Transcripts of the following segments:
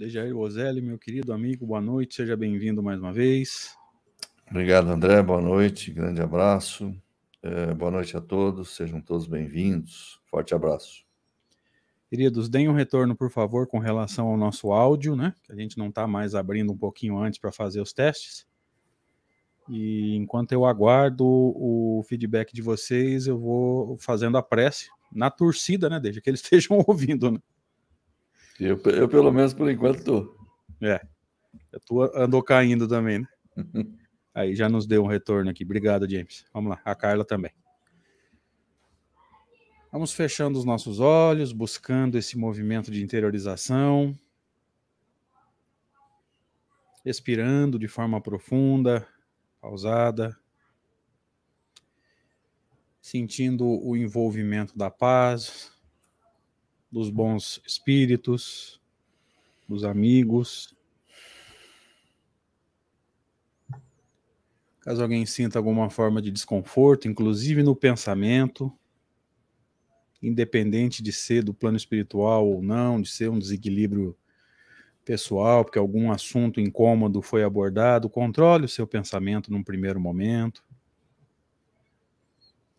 Dejair Ozelli, meu querido amigo, boa noite, seja bem-vindo mais uma vez. Obrigado, André, boa noite, grande abraço. É, boa noite a todos, sejam todos bem-vindos. Forte abraço. Queridos, deem um retorno, por favor, com relação ao nosso áudio, né? Que a gente não está mais abrindo um pouquinho antes para fazer os testes. E enquanto eu aguardo o feedback de vocês, eu vou fazendo a prece na torcida, né? Desde que eles estejam ouvindo, né? Eu, eu pelo menos, por enquanto, estou. É. Tu andou caindo também, né? Aí já nos deu um retorno aqui. Obrigado, James. Vamos lá. A Carla também. Vamos fechando os nossos olhos, buscando esse movimento de interiorização. Expirando de forma profunda, pausada, sentindo o envolvimento da paz, dos bons espíritos, dos amigos. Caso alguém sinta alguma forma de desconforto, inclusive no pensamento, independente de ser do plano espiritual ou não, de ser um desequilíbrio pessoal, porque algum assunto incômodo foi abordado, controle o seu pensamento num primeiro momento.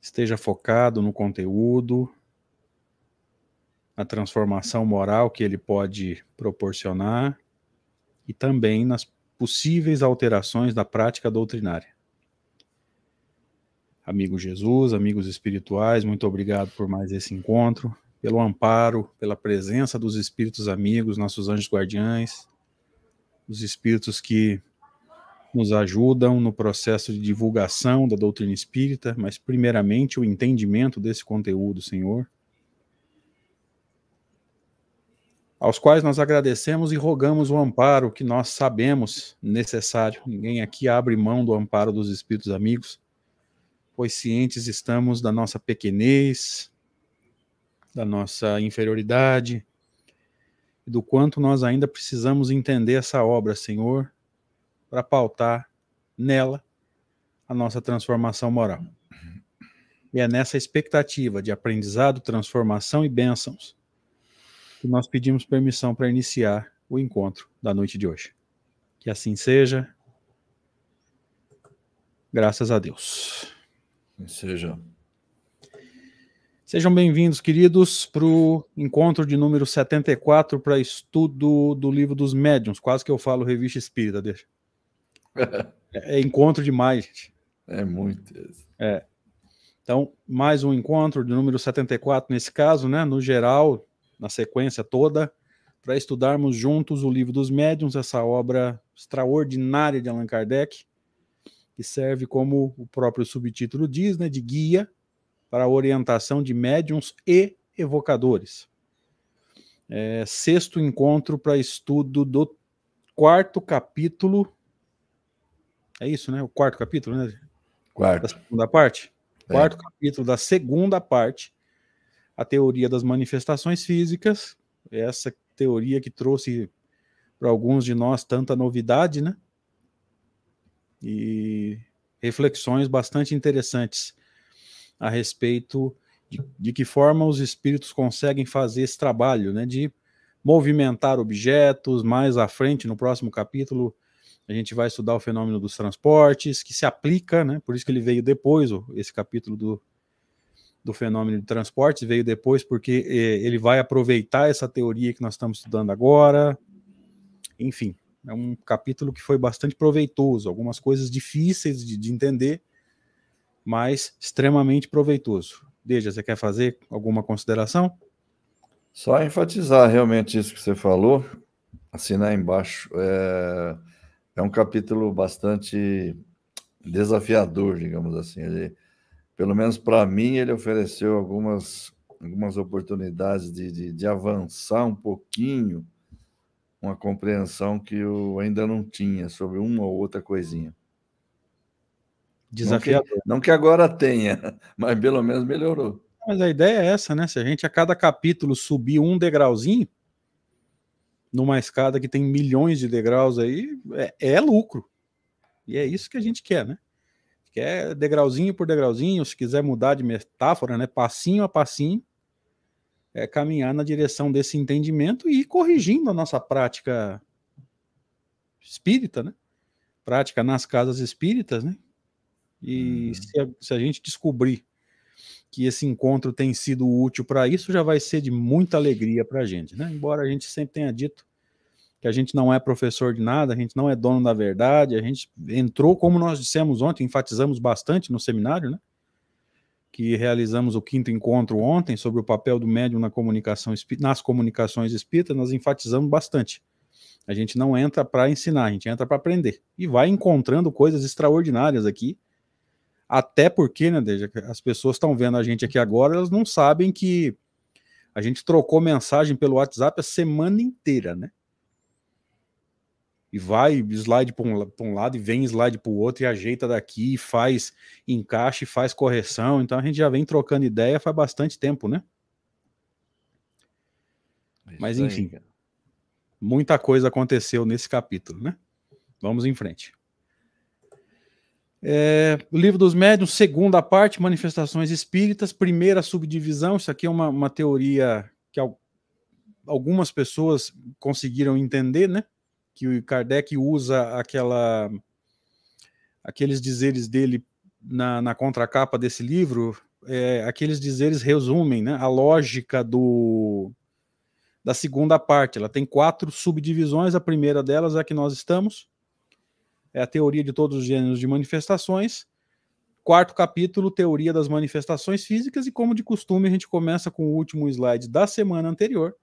Esteja focado no conteúdo, na transformação moral que ele pode proporcionar e também nas possíveis alterações da prática doutrinária. Amigo Jesus, amigos espirituais, muito obrigado por mais esse encontro pelo amparo, pela presença dos espíritos amigos, nossos anjos guardiães, os espíritos que nos ajudam no processo de divulgação da doutrina espírita, mas primeiramente o entendimento desse conteúdo, Senhor. Aos quais nós agradecemos e rogamos o amparo que nós sabemos necessário. Ninguém aqui abre mão do amparo dos espíritos amigos, pois cientes estamos da nossa pequenez, da nossa inferioridade, do quanto nós ainda precisamos entender essa obra, Senhor, para pautar nela a nossa transformação moral. E é nessa expectativa de aprendizado, transformação e bênçãos que nós pedimos permissão para iniciar o encontro da noite de hoje. Que assim seja. Graças a Deus. Que seja. Sejam bem-vindos, queridos, para o encontro de número 74 para estudo do livro dos médiuns. Quase que eu falo revista espírita, deixa. é, é encontro demais, gente. É muito. É. Então, mais um encontro de número 74 nesse caso, né? No geral, na sequência toda, para estudarmos juntos o livro dos médiuns, essa obra extraordinária de Allan Kardec, que serve como o próprio subtítulo diz, né, de guia para a orientação de médiums e evocadores. É, sexto encontro para estudo do quarto capítulo. É isso, né? O quarto capítulo, né? Quarto. Da segunda parte? É. Quarto capítulo da segunda parte, a teoria das manifestações físicas. Essa teoria que trouxe para alguns de nós tanta novidade, né? E reflexões bastante interessantes a respeito de, de que forma os espíritos conseguem fazer esse trabalho, né, de movimentar objetos. Mais à frente, no próximo capítulo, a gente vai estudar o fenômeno dos transportes, que se aplica, né, por isso que ele veio depois, esse capítulo do, do fenômeno de transportes veio depois, porque eh, ele vai aproveitar essa teoria que nós estamos estudando agora. Enfim, é um capítulo que foi bastante proveitoso, algumas coisas difíceis de, de entender, mas extremamente proveitoso. Deja, você quer fazer alguma consideração? Só enfatizar realmente isso que você falou, assinar embaixo. É, é um capítulo bastante desafiador, digamos assim. Ele, pelo menos para mim, ele ofereceu algumas, algumas oportunidades de, de, de avançar um pouquinho uma compreensão que eu ainda não tinha sobre uma ou outra coisinha. Desafiador. Não que, não que agora tenha, mas pelo menos melhorou. Mas a ideia é essa, né? Se a gente a cada capítulo subir um degrauzinho, numa escada que tem milhões de degraus aí, é, é lucro. E é isso que a gente quer, né? Quer degrauzinho por degrauzinho, se quiser mudar de metáfora, né? Passinho a passinho, é, caminhar na direção desse entendimento e ir corrigindo a nossa prática espírita, né? Prática nas casas espíritas, né? E uhum. se, a, se a gente descobrir que esse encontro tem sido útil para isso, já vai ser de muita alegria para a gente, né? Embora a gente sempre tenha dito que a gente não é professor de nada, a gente não é dono da verdade, a gente entrou, como nós dissemos ontem, enfatizamos bastante no seminário, né? Que realizamos o quinto encontro ontem sobre o papel do médium na comunicação nas comunicações espíritas, nós enfatizamos bastante. A gente não entra para ensinar, a gente entra para aprender. E vai encontrando coisas extraordinárias aqui. Até porque, né, Deja, as pessoas estão vendo a gente aqui agora, elas não sabem que a gente trocou mensagem pelo WhatsApp a semana inteira, né? E vai slide para um, um, lado e vem slide para o outro e ajeita daqui, faz encaixe, faz correção. Então a gente já vem trocando ideia faz bastante tempo, né? Isso Mas enfim, aí, muita coisa aconteceu nesse capítulo, né? Vamos em frente. É, o livro dos médiuns, segunda parte, manifestações espíritas, primeira subdivisão. Isso aqui é uma, uma teoria que algumas pessoas conseguiram entender, né? Que o Kardec usa aquela aqueles dizeres dele na, na contracapa desse livro, é, aqueles dizeres resumem né, a lógica do da segunda parte. Ela tem quatro subdivisões. A primeira delas é a que nós estamos, é a teoria de todos os gêneros de manifestações. Quarto capítulo, teoria das manifestações físicas, e como de costume, a gente começa com o último slide da semana anterior,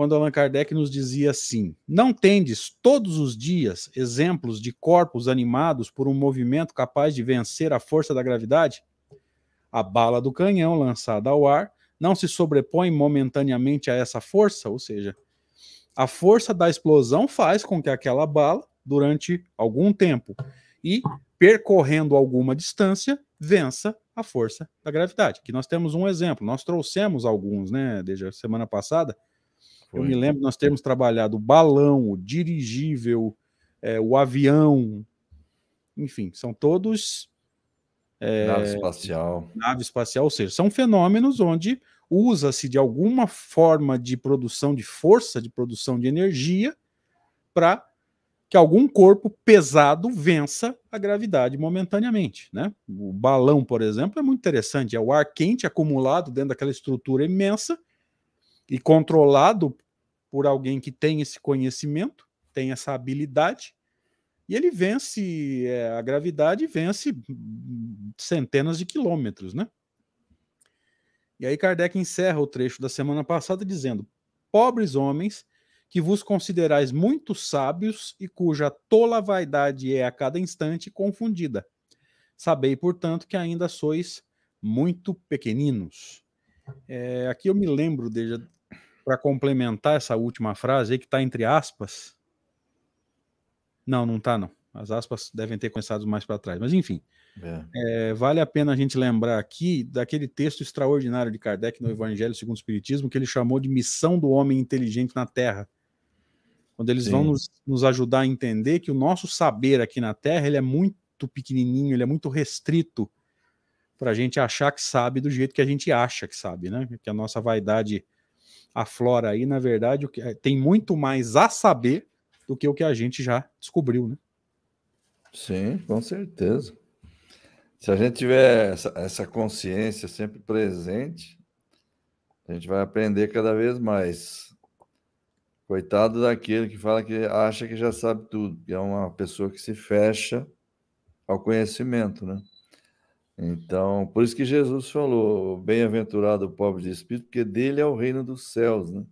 quando Allan Kardec nos dizia assim: Não tendes todos os dias exemplos de corpos animados por um movimento capaz de vencer a força da gravidade? A bala do canhão lançada ao ar não se sobrepõe momentaneamente a essa força, ou seja, a força da explosão faz com que aquela bala, durante algum tempo e percorrendo alguma distância, vença a força da gravidade. Que nós temos um exemplo, nós trouxemos alguns, né, desde a semana passada foi. Eu me lembro nós termos trabalhado o balão, o dirigível, é, o avião, enfim, são todos. É, nave espacial. Nave espacial, ou seja, são fenômenos onde usa-se de alguma forma de produção de força, de produção de energia, para que algum corpo pesado vença a gravidade momentaneamente. Né? O balão, por exemplo, é muito interessante. É o ar quente acumulado dentro daquela estrutura imensa e controlado por alguém que tem esse conhecimento, tem essa habilidade, e ele vence é, a gravidade, vence centenas de quilômetros, né? E aí Kardec encerra o trecho da semana passada dizendo: Pobres homens, que vos considerais muito sábios e cuja tola vaidade é a cada instante confundida. Sabei, portanto, que ainda sois muito pequeninos. É, aqui eu me lembro de, para complementar essa última frase aí, que está entre aspas. Não, não está, não. As aspas devem ter começado mais para trás. Mas, enfim, é. É, vale a pena a gente lembrar aqui daquele texto extraordinário de Kardec no Evangelho segundo o Espiritismo, que ele chamou de missão do homem inteligente na Terra. Quando eles Sim. vão nos, nos, ajudar a entender que o nosso saber aqui na Terra ele é muito pequenininho, ele é muito restrito para a gente achar que sabe do jeito que a gente acha que sabe, né? Que a nossa vaidade aflora aí, na verdade, é, tem muito mais a saber do que o que a gente já descobriu, né? Sim, com certeza. Se a gente tiver essa, essa consciência sempre presente, a gente vai aprender cada vez mais. Coitado daquele que fala que acha que já sabe tudo, que é uma pessoa que se fecha ao conhecimento, né? Então, por isso que Jesus falou: bem-aventurado o pobre de espírito, porque dele é o reino dos céus, né?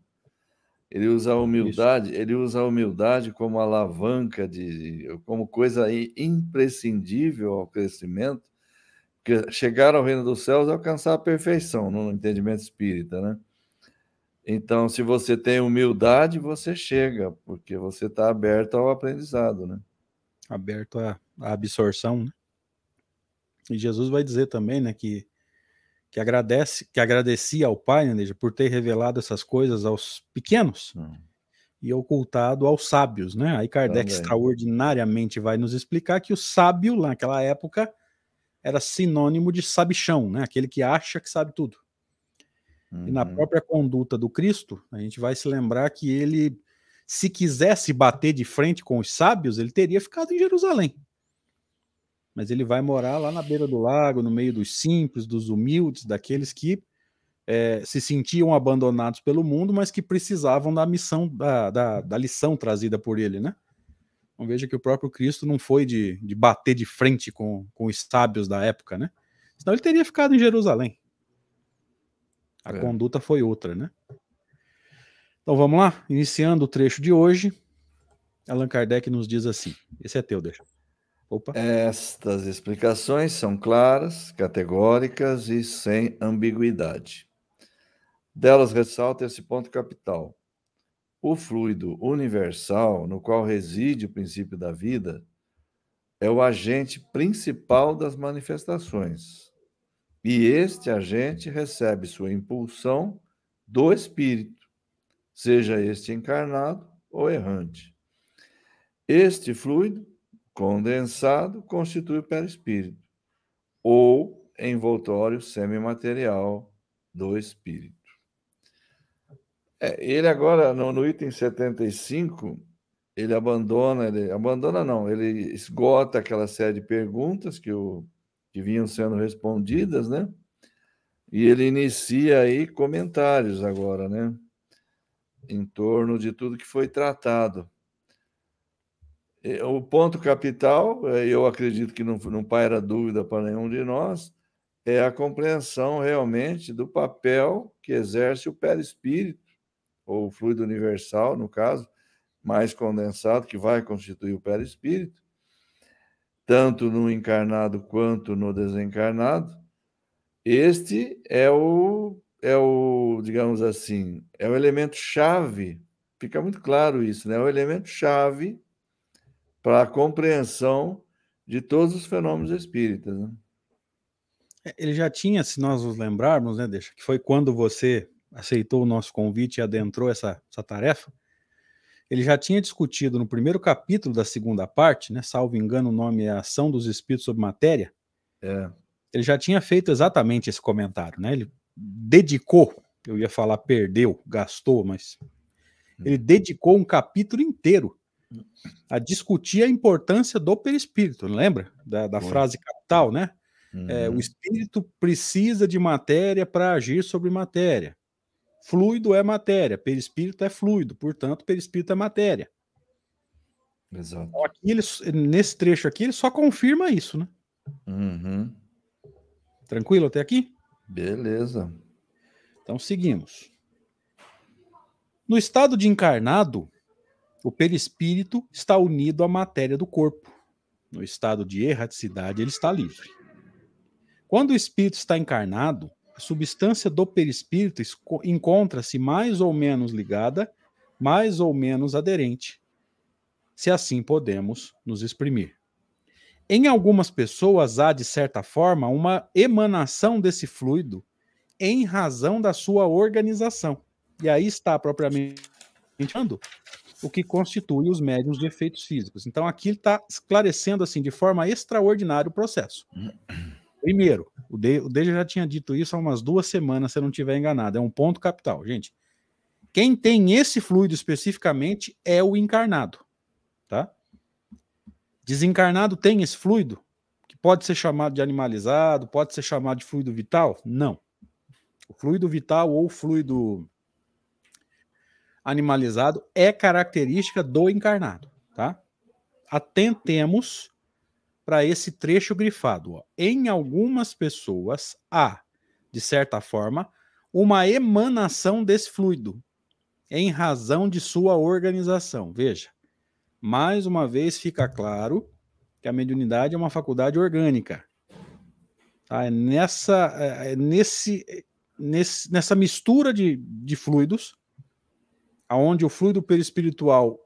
Ele usa a humildade, isso. ele usa a humildade como alavanca de, como coisa imprescindível ao crescimento, que chegar ao reino dos céus é alcançar a perfeição no entendimento espírita, né? Então, se você tem humildade, você chega, porque você está aberto ao aprendizado, né? Aberto à absorção, né? E Jesus vai dizer também, né, que, que agradece, que agradecia ao Pai, né, por ter revelado essas coisas aos pequenos hum. e ocultado aos sábios, né? Aí Kardec também. extraordinariamente vai nos explicar que o sábio naquela época era sinônimo de sabichão, né? Aquele que acha que sabe tudo. Uhum. E na uhum. própria conduta do Cristo, a gente vai se lembrar que ele, se quisesse bater de frente com os sábios, ele teria ficado em Jerusalém. Mas ele vai morar lá na beira do lago, no meio dos simples, dos humildes, daqueles que é, se sentiam abandonados pelo mundo, mas que precisavam da missão, da, da, da lição trazida por ele, né? Então veja que o próprio Cristo não foi de, de bater de frente com, com os sábios da época, né? Senão ele teria ficado em Jerusalém. A é. conduta foi outra, né? Então vamos lá, iniciando o trecho de hoje. Allan Kardec nos diz assim: esse é teu, deixa. Opa. Estas explicações são claras, categóricas e sem ambiguidade. Delas ressalta esse ponto capital. O fluido universal, no qual reside o princípio da vida, é o agente principal das manifestações. E este agente recebe sua impulsão do espírito, seja este encarnado ou errante. Este fluido condensado constitui o perispírito, ou envoltório semimaterial do espírito. É, ele agora, no, no, item 75, ele abandona, ele abandona não, ele esgota aquela série de perguntas que, o, que vinham sendo respondidas, né? E ele inicia aí comentários agora, né? Em torno de tudo que foi tratado. O ponto capital, é, eu acredito que não, não paira dúvida para nenhum de nós, é a compreensão realmente do papel que exerce o perispírito ou fluido universal, no caso, mais condensado, que vai constituir o perispírito, tanto no encarnado quanto no desencarnado. Este é o, é o, digamos assim, é o elemento chave, fica muito claro isso, né? É o elemento chave para a compreensão de todos os fenômenos espíritas. Né? É, ele já tinha, se nós nos lembrarmos, né, deixa, que foi quando você aceitou o nosso convite e adentrou essa, essa tarefa, ele já tinha discutido no primeiro capítulo da segunda parte, né, salvo engano, o nome é Ação dos Espíritos sobre Matéria. É. Ele já tinha feito exatamente esse comentário, né? Ele dedicou, eu ia falar perdeu, gastou, mas ele hum. dedicou um capítulo inteiro a discutir a importância do perispírito, lembra? Da, da frase capital, né? Uhum. É, o uhum. espírito precisa de matéria para agir sobre matéria. Fluido é matéria, perispírito é fluido, portanto, perispírito é matéria. Exato. Então, aqui ele, nesse trecho aqui, ele só confirma isso, né? Uhum. Tranquilo até aqui? Beleza. Então seguimos. No estado de encarnado, o perispírito está unido à matéria do corpo. No estado de erraticidade, ele está livre. Quando o espírito está encarnado, a substância do perispírito encontra-se mais ou menos ligada, mais ou menos aderente, se assim podemos nos exprimir. Em algumas pessoas há, de certa forma, uma emanação desse fluido em razão da sua organização. E aí está propriamente o que constitui os médiums de efeitos físicos. Então aqui está esclarecendo assim de forma extraordinária o processo. Primeiro, o, de, o Deja já tinha dito isso há umas duas semanas, se eu não estiver enganado. É um ponto capital, gente. Quem tem esse fluido especificamente é o encarnado, tá? Desencarnado tem esse fluido que pode ser chamado de animalizado, pode ser chamado de fluido vital? Não. O fluido vital ou fluido animalizado é característica do encarnado, tá? Atentemos para esse trecho grifado. Ó. Em algumas pessoas há, de certa forma, uma emanação desse fluido em razão de sua organização. Veja, mais uma vez fica claro que a mediunidade é uma faculdade orgânica. Tá? É nessa, é, é nesse, nesse, nessa mistura de, de fluidos aonde o fluido perispiritual,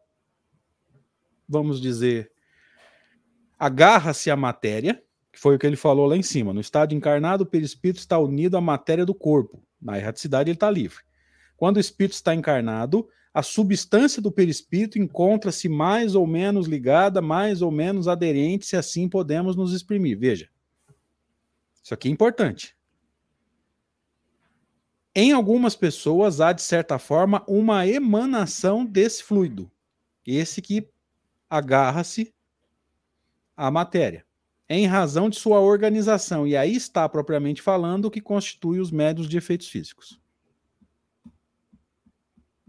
vamos dizer, agarra-se à matéria, que foi o que ele falou lá em cima. No estado encarnado, o perispírito está unido à matéria do corpo. Na erraticidade, ele está livre. Quando o espírito está encarnado, a substância do perispírito encontra-se mais ou menos ligada, mais ou menos aderente, se assim podemos nos exprimir. Veja, isso aqui é importante. Em algumas pessoas há, de certa forma, uma emanação desse fluido. Esse que agarra-se à matéria. Em razão de sua organização. E aí está, propriamente falando, o que constitui os médios de efeitos físicos.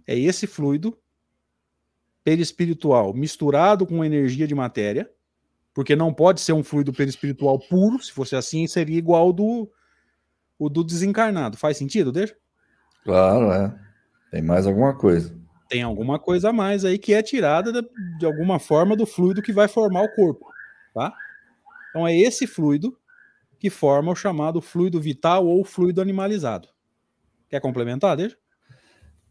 É esse fluido perispiritual misturado com energia de matéria, porque não pode ser um fluido perispiritual puro, se fosse assim, seria igual do, o do desencarnado. Faz sentido, deixa? Claro, é. Tem mais alguma coisa. Tem alguma coisa a mais aí que é tirada de, de alguma forma do fluido que vai formar o corpo, tá? Então é esse fluido que forma o chamado fluido vital ou fluido animalizado. Quer complementar, deixa?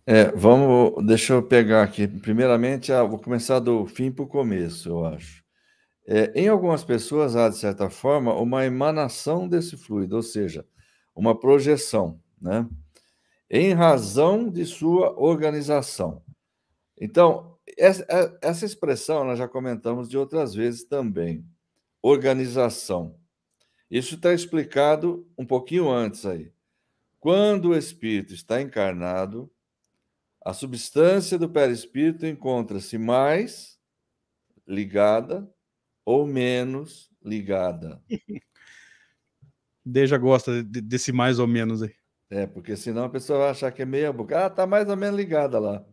É, vamos, deixa eu pegar aqui. Primeiramente, ah, vou começar do fim para o começo, eu acho. É, em algumas pessoas há, de certa forma, uma emanação desse fluido, ou seja, uma projeção, né? Em razão de sua organização. Então, essa, é, essa expressão nós já comentamos de outras vezes também. Organização. Isso está explicado um pouquinho antes aí. Quando o espírito está encarnado, a substância do perispírito encontra-se mais ligada ou menos ligada. Deja gosta desse mais ou menos aí. É, porque senão a pessoa vai achar que é meia boca. Ah, tá mais ou menos ligada lá.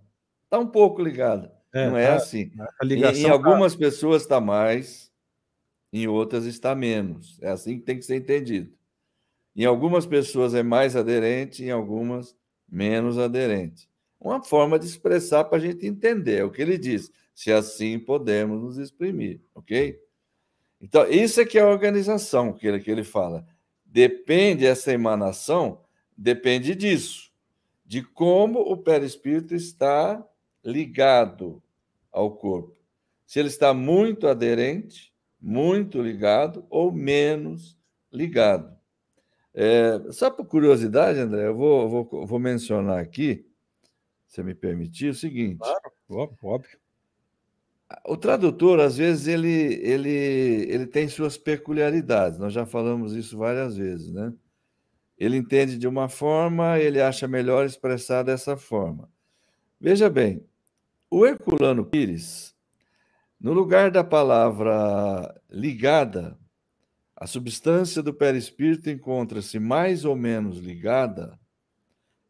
Tá um pouco ligada. É, Não é tá, assim. Em, em, tá algumas tá... pessoas está mais, em outras está menos. É assim que tem que ser entendido. Em algumas pessoas é mais aderente, em algumas menos aderente uma forma de expressar para a gente entender. É o que ele diz. Se assim podemos nos exprimir, ok? Então, isso é que é a organização que ele, que ele fala. Depende, essa emanação depende disso, de como o perispírito está ligado ao corpo. Se ele está muito aderente, muito ligado ou menos ligado. É, só por curiosidade, André, eu vou, vou, vou mencionar aqui você me permitir, o seguinte. Claro, óbvio. O tradutor, às vezes, ele, ele, ele tem suas peculiaridades. Nós já falamos isso várias vezes, né? Ele entende de uma forma, ele acha melhor expressar dessa forma. Veja bem, o Herculano Pires, no lugar da palavra ligada, a substância do perispírito encontra-se mais ou menos ligada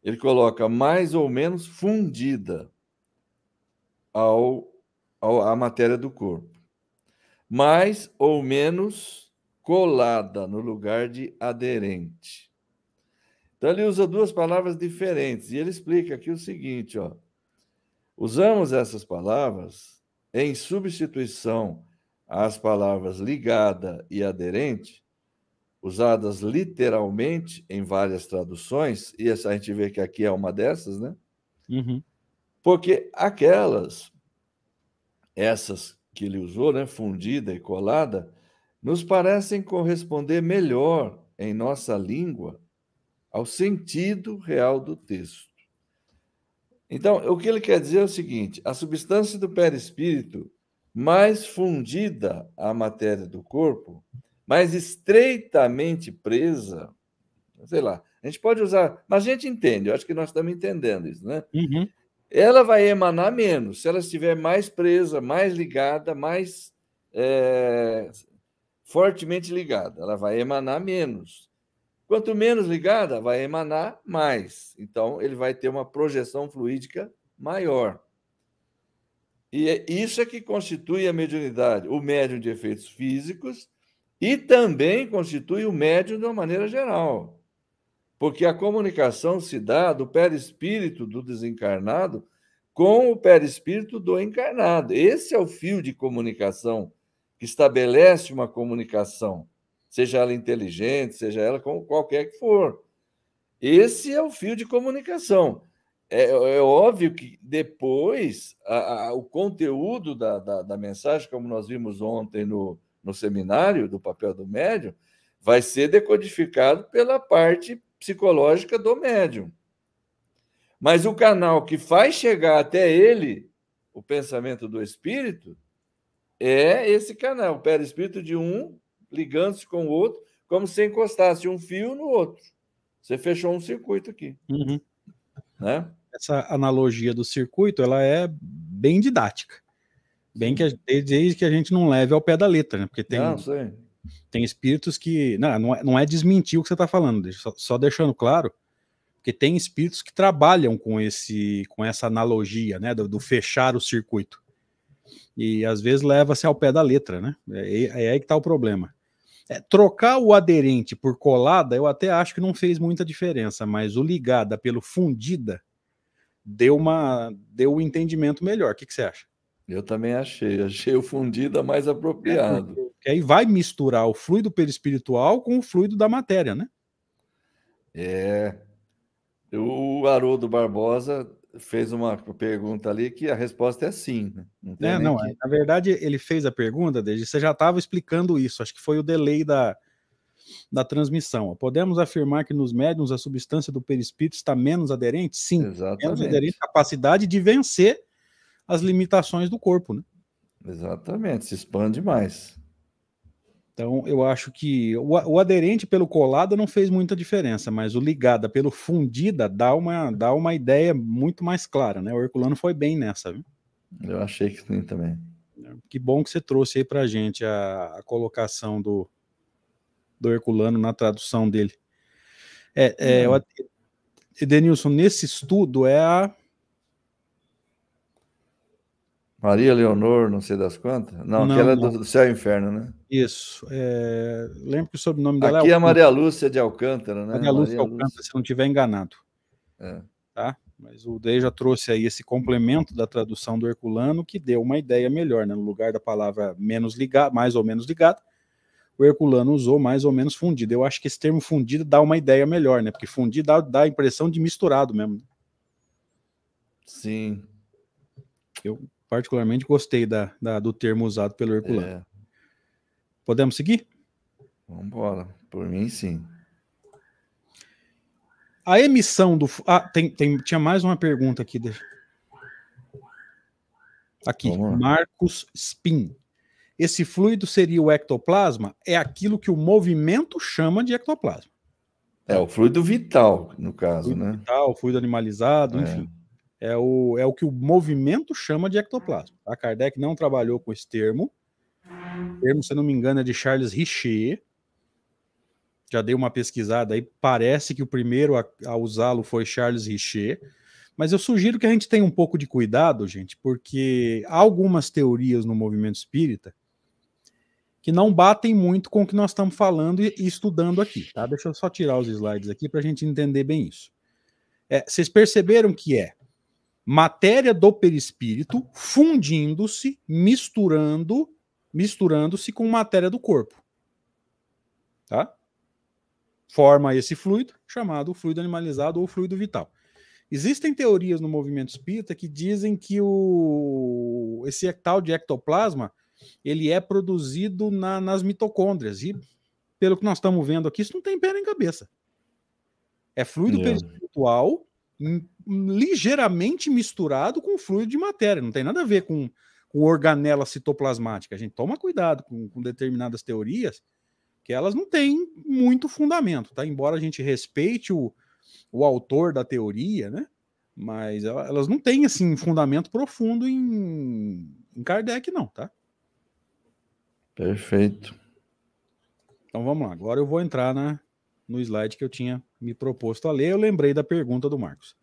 ele coloca mais ou menos fundida ao, ao, à matéria do corpo. Mais ou menos colada no lugar de aderente. Então ele usa duas palavras diferentes e ele explica aqui o seguinte, ó. Usamos essas palavras em substituição às palavras ligada e aderente usadas literalmente em várias traduções, e essa a gente vê que aqui é uma dessas, né? Uhum. Porque aquelas, essas que ele usou, né, fundida e colada, nos parecem corresponder melhor em nossa língua ao sentido real do texto. Então, o que ele quer dizer é o seguinte: a substância do perispírito mais fundida à matéria do corpo mas estreitamente presa, sei lá, a gente pode usar, mas a gente entende, eu acho que nós estamos entendendo isso, né? Uhum. Ela vai emanar menos, se ela estiver mais presa, mais ligada, mais é, fortemente ligada, ela vai emanar menos. Quanto menos ligada, vai emanar mais. Então, ele vai ter uma projeção fluídica maior. E é isso é que constitui a mediunidade, o médium de efeitos físicos e também constitui o médium de uma maneira geral, porque a comunicação se dá do perispírito do desencarnado com o perispírito do encarnado. Esse é o fio de comunicação que estabelece uma comunicação, seja ela inteligente, seja ela como qualquer que for. Esse é o fio de comunicação. É, é óbvio que depois a, a, o conteúdo da, da, da mensagem, como nós vimos ontem no, no seminário do papel do médium, vai ser decodificado pela parte psicológica do médium. Mas o canal que faz chegar até ele o pensamento do espírito é esse canal, o perispírito de um ligando-se com o outro, como se encostasse um fio no outro. Você fechou um circuito aqui. Uhum. Né? Essa analogia do circuito, ela é bem didática. Bem que desde que a gente não leve ao pé da letra, né? Porque tem, não, tem espíritos que. Não, não é, não é desmentir o que você está falando, só, só deixando claro porque tem espíritos que trabalham com esse com essa analogia, né, do, do fechar o circuito. E às vezes leva-se ao pé da letra, né? É, é aí que está o problema. É, trocar o aderente por colada, eu até acho que não fez muita diferença, mas o ligada pelo fundida deu uma deu um entendimento melhor. O que, que você acha? Eu também achei, achei o fundida mais apropriado. É, porque aí vai misturar o fluido perispiritual com o fluido da matéria, né? É, o Haroldo Barbosa fez uma pergunta ali que a resposta é sim. Né? Não, é, não que... na verdade ele fez a pergunta, desde você já estava explicando isso, acho que foi o delay da, da transmissão. Podemos afirmar que nos médiums a substância do perispírito está menos aderente? Sim, Exatamente. menos aderente capacidade de vencer as limitações do corpo, né? Exatamente, se expande mais. Então, eu acho que o, o, aderente pelo colada não fez muita diferença, mas o ligada pelo fundida dá uma, dá uma ideia muito mais clara, né? O Herculano foi bem nessa, viu? Eu achei que sim também. Que bom que você trouxe aí pra gente a, a colocação do, do Herculano na tradução dele. É, é, uhum. Edenilson, nesse estudo é a Maria Leonor, não sei das quantas. Não, não aquela é do, céu e inferno, né? Isso. É... Lembro que o sobrenome dela Aqui é, é a Maria Lúcia de Alcântara, né? Maria Lúcia de Alcântara, Lúcia. se não estiver enganado. É. Tá? Mas o Dei já trouxe aí esse complemento da tradução do Herculano que deu uma ideia melhor, né? No lugar da palavra menos ligado, mais ou menos ligado, o Herculano usou mais ou menos fundido. Eu acho que esse termo fundido dá uma ideia melhor, né? Porque fundido dá, dá a impressão de misturado mesmo. Sim. Eu particularmente gostei da, da, do termo usado pelo Herculano. É. Podemos seguir? Vamos embora. Por mim, sim. A emissão do. Ah, tem, tem, tinha mais uma pergunta aqui. Aqui, Marcos Spin. Esse fluido seria o ectoplasma? É aquilo que o movimento chama de ectoplasma. É o fluido vital, no caso, fluido né? Vital, fluido animalizado, é. enfim é o, é o que o movimento chama de ectoplasma. A Kardec não trabalhou com esse termo. O termo, se não me engano, é de Charles Richer. Já dei uma pesquisada aí, parece que o primeiro a, a usá-lo foi Charles Richer. Mas eu sugiro que a gente tenha um pouco de cuidado, gente, porque há algumas teorias no movimento espírita que não batem muito com o que nós estamos falando e, e estudando aqui, tá? Deixa eu só tirar os slides aqui para a gente entender bem isso. É, vocês perceberam que é matéria do perispírito fundindo-se, misturando, misturando-se com matéria do corpo. Tá? Forma esse fluido, chamado fluido animalizado ou fluido vital. Existem teorias no movimento espírita que dizem que o, esse tal de ectoplasma ele é produzido na, nas mitocôndrias. E, pelo que nós estamos vendo aqui, isso não tem pé nem cabeça. É fluido é. perispiritual ligeiramente misturado com fluido de matéria, não tem nada a ver com, com organela citoplasmática. A gente toma cuidado com, com determinadas teorias que elas não têm muito fundamento, tá? Embora a gente respeite o, o autor da teoria, né? Mas elas não têm assim fundamento profundo em, em Kardec, não, tá? Perfeito. Então vamos lá. Agora eu vou entrar na, no slide que eu tinha me proposto a ler, eu lembrei da pergunta do Marcos.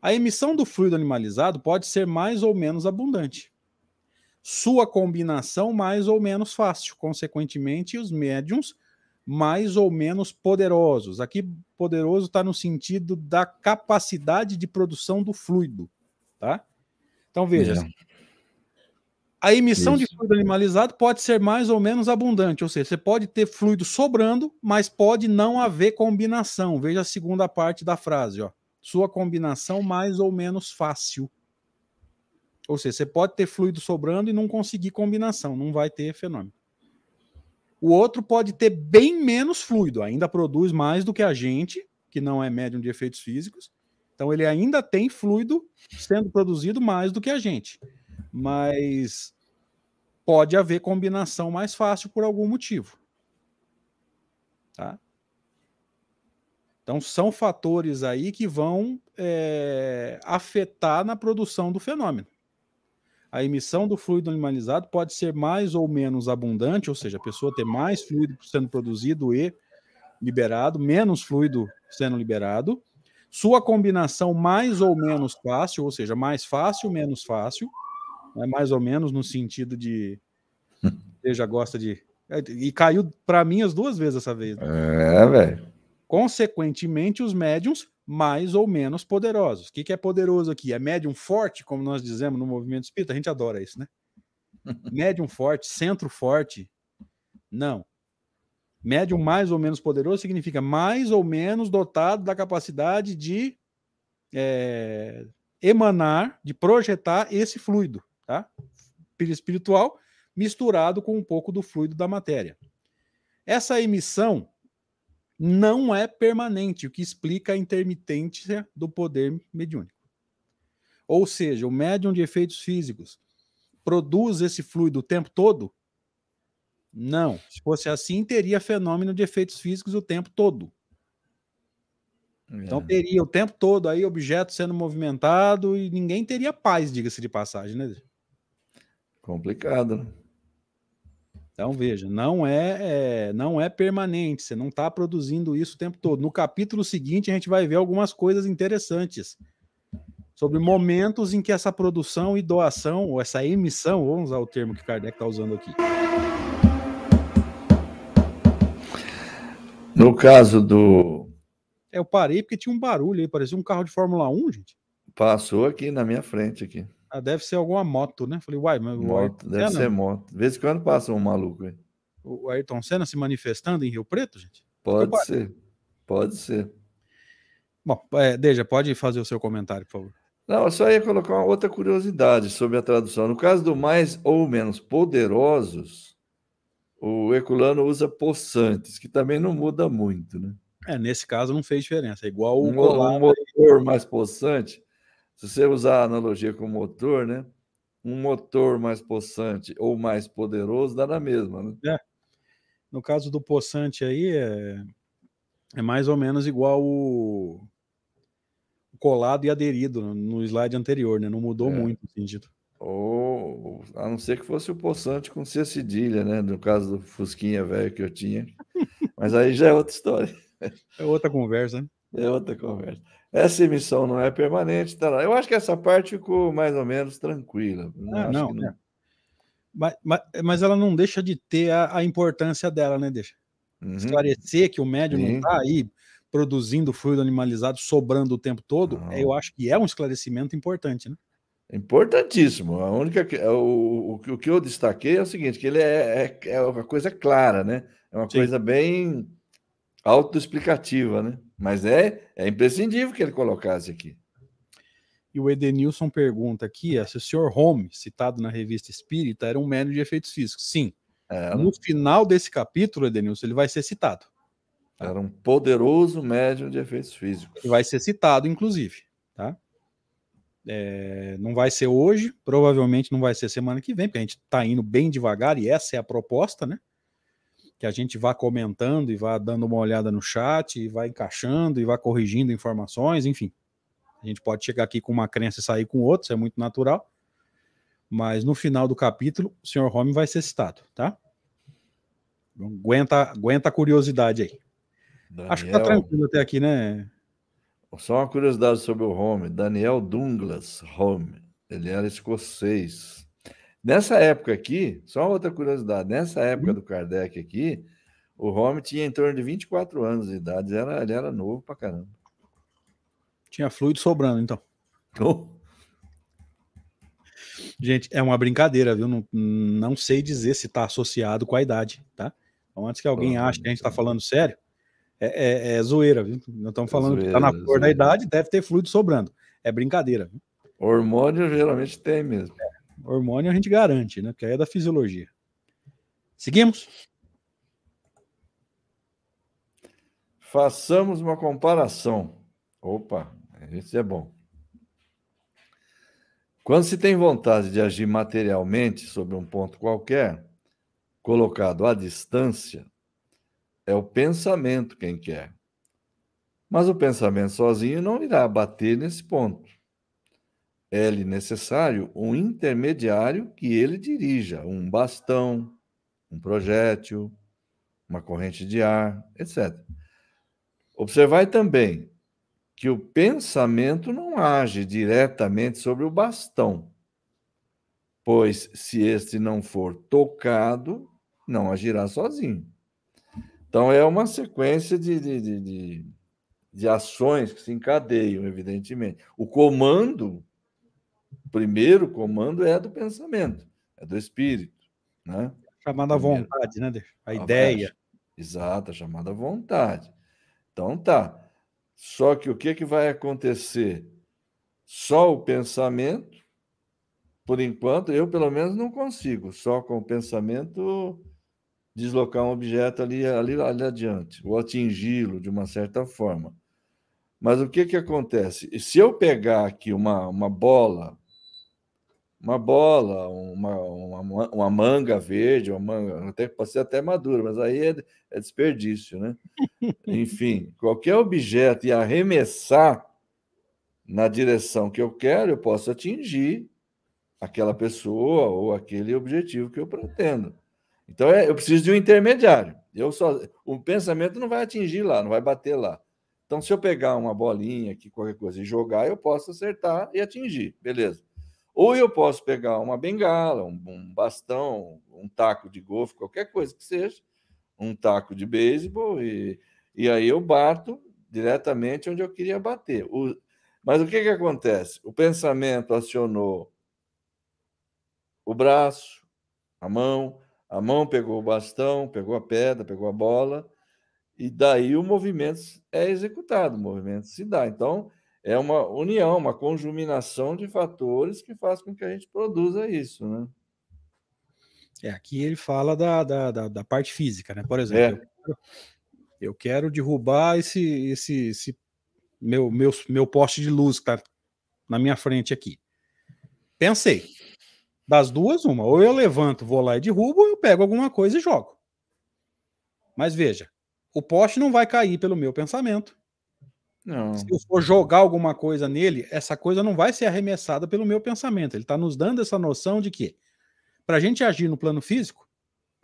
A emissão do fluido animalizado pode ser mais ou menos abundante. Sua combinação mais ou menos fácil, consequentemente, os médiums mais ou menos poderosos. Aqui, poderoso está no sentido da capacidade de produção do fluido, tá? Então veja, é. A emissão Isso. de fluido animalizado pode ser mais ou menos abundante, ou seja, você pode ter fluido sobrando, mas pode não haver combinação. Veja a segunda parte da frase, ó. Sua combinação mais ou menos fácil. Ou seja, você pode ter fluido sobrando e não conseguir combinação, não vai ter fenômeno. O outro pode ter bem menos fluido, ainda produz mais do que a gente, que não é médium de efeitos físicos. Então ele ainda tem fluido sendo produzido mais do que a gente. Mas pode haver combinação mais fácil por algum motivo. Tá? Então, são fatores aí que vão é, afetar na produção do fenômeno. A emissão do fluido animalizado pode ser mais ou menos abundante, ou seja, a pessoa ter mais fluido sendo produzido e liberado, menos fluido sendo liberado. Sua combinação mais ou menos fácil, ou seja, mais fácil, menos fácil, né, mais ou menos no sentido de. Você já gosta de. E caiu para mim as duas vezes essa vez. Né? É, velho. Consequentemente, os médiums mais ou menos poderosos. O que, que é poderoso aqui? É médium forte, como nós dizemos no movimento espírita? A gente adora isso, né? médium forte, centro forte. Não. Médium mais ou menos poderoso significa mais ou menos dotado da capacidade de é, emanar, de projetar esse fluido, tá? Espiritual misturado com um pouco do fluido da matéria. Essa emissão não é permanente, o que explica a intermitência do poder mediúnico. Ou seja, o médium de efeitos físicos produz esse fluido o tempo todo? Não. Se fosse assim, teria fenômeno de efeitos físicos o tempo todo. É. Então teria o tempo todo aí objeto sendo movimentado e ninguém teria paz, diga-se de passagem, né? Complicado, né? Então veja, não é, é não é permanente, você não está produzindo isso o tempo todo. No capítulo seguinte a gente vai ver algumas coisas interessantes sobre momentos em que essa produção e doação, ou essa emissão, vamos usar o termo que Kardec está usando aqui. No caso do. Eu parei porque tinha um barulho aí, parecia um carro de Fórmula 1, gente. Passou aqui na minha frente aqui. Ah, deve ser alguma moto, né? Falei, uai, mas moto, deve Senna, ser moto. De vez em quando passa um maluco aí. O Ayrton Senna se manifestando em Rio Preto, gente? Pode ser. Pode ser. Bom, é, Deja, pode fazer o seu comentário, por favor. Não, eu só ia colocar uma outra curiosidade sobre a tradução. No caso do mais ou menos poderosos, o Eculano usa possantes, que também não muda muito, né? É, nesse caso não fez diferença. É igual o um, um motor mais possante se você usar a analogia com motor, né? Um motor mais possante ou mais poderoso dá na mesma, né? É. No caso do possante aí, é, é mais ou menos igual o, colado e aderido no slide anterior, né? Não mudou é. muito o sentido. Ou, a não ser que fosse o possante com C cedilha, né? No caso do Fusquinha velho que eu tinha. Mas aí já é outra história. É outra conversa, né? É outra conversa. Essa emissão não é permanente. Tá lá. Eu acho que essa parte ficou mais ou menos tranquila. Não, ah, não, não. É. Mas, mas, mas, ela não deixa de ter a, a importância dela, né? Deixa. Uhum. Esclarecer que o médium Sim. não está aí produzindo fluido animalizado sobrando o tempo todo, não. eu acho que é um esclarecimento importante, né? Importantíssimo. A única o, o, o que eu destaquei é o seguinte, que ele é, é, é uma coisa clara, né? É uma Sim. coisa bem autoexplicativa, né? Mas é, é imprescindível que ele colocasse aqui. E o Edenilson pergunta aqui se o senhor Holmes, citado na revista Espírita, era um médium de efeitos físicos. Sim. Era. No final desse capítulo, Edenilson, ele vai ser citado. Era um poderoso médium de efeitos físicos. Vai ser citado, inclusive. Tá? É, não vai ser hoje, provavelmente não vai ser semana que vem, porque a gente está indo bem devagar e essa é a proposta, né? Que a gente vá comentando e vá dando uma olhada no chat, e vá encaixando e vá corrigindo informações, enfim. A gente pode chegar aqui com uma crença e sair com outra, isso é muito natural. Mas no final do capítulo, o senhor Home vai ser citado, tá? Então, aguenta, aguenta a curiosidade aí. Daniel, Acho que tá tranquilo até aqui, né? Só uma curiosidade sobre o Home. Daniel Douglas Home. Ele era escocês Nessa época aqui, só outra curiosidade, nessa época uhum. do Kardec aqui, o Home tinha em torno de 24 anos de idade, era, ele era novo pra caramba. Tinha fluido sobrando, então. Oh. Gente, é uma brincadeira, viu? Não, não sei dizer se está associado com a idade, tá? Então, antes que alguém oh, ache que a gente está falando sério, é, é, é, zoeira, viu? Nós estamos falando zoeira, que está na cor da idade, deve ter fluido sobrando. É brincadeira. Viu? Hormônio geralmente tem mesmo. É. Hormônio a gente garante, né? Porque aí é da fisiologia. Seguimos? Façamos uma comparação. Opa, isso é bom. Quando se tem vontade de agir materialmente sobre um ponto qualquer, colocado à distância, é o pensamento quem quer. Mas o pensamento sozinho não irá bater nesse ponto. É-lhe necessário um intermediário que ele dirija, um bastão, um projétil, uma corrente de ar, etc. Observai também que o pensamento não age diretamente sobre o bastão, pois se este não for tocado, não agirá sozinho. Então é uma sequência de, de, de, de, de ações que se encadeiam, evidentemente. O comando, primeiro comando é do pensamento, é do espírito, né? Chamada vontade, né? A ideia. Exato, a chamada vontade. Então tá. Só que o que, que vai acontecer? Só o pensamento, por enquanto, eu pelo menos não consigo, só com o pensamento deslocar um objeto ali, ali, ali adiante, ou atingi-lo de uma certa forma. Mas o que, que acontece? Se eu pegar aqui uma, uma bola uma bola, uma, uma, uma, manga verde, uma manga, até pode ser até madura, mas aí é, é desperdício, né? Enfim, qualquer objeto e arremessar na direção que eu quero, eu posso atingir aquela pessoa ou aquele objetivo que eu pretendo. Então é, eu preciso de um intermediário. Eu só, o pensamento não vai atingir lá, não vai bater lá. Então, se eu pegar uma bolinha aqui, qualquer coisa, e jogar, eu posso acertar e atingir, beleza. Ou eu posso pegar uma bengala, um, um bastão, um taco de golfe, qualquer coisa que seja, um taco de beisebol, e, e aí eu bato diretamente onde eu queria bater. O, mas o que, que acontece? O pensamento acionou o braço, a mão, a mão pegou o bastão, pegou a pedra, pegou a bola, e daí o movimento é executado, o movimento se dá. Então, é uma união, uma conjuminação de fatores que faz com que a gente produza isso, né? É, aqui ele fala da, da, da, da parte física, né? Por exemplo, é. eu, quero, eu, quero, derrubar esse, esse, esse meu, meu, meu poste de luz que tá na minha frente aqui. Pensei. Das duas, uma. Ou eu levanto, vou lá e derrubo, ou eu pego alguma coisa e jogo. Mas veja, o poste não vai cair pelo meu pensamento. Não. Se eu for jogar alguma coisa nele, essa coisa não vai ser arremessada pelo meu pensamento. Ele está nos dando essa noção de que, para a gente agir no plano físico,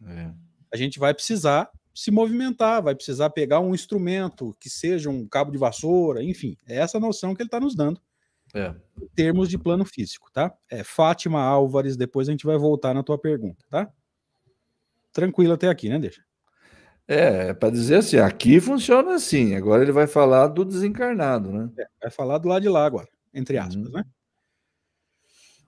é. a gente vai precisar se movimentar, vai precisar pegar um instrumento que seja um cabo de vassoura, enfim, é essa noção que ele está nos dando. É. Em termos de plano físico, tá? É Fátima Álvares, depois a gente vai voltar na tua pergunta, tá? Tranquilo até aqui, né, Deixa? É, é para dizer assim, aqui funciona assim. Agora ele vai falar do desencarnado, né? É, vai falar do lado de lá agora, entre aspas, uhum. né?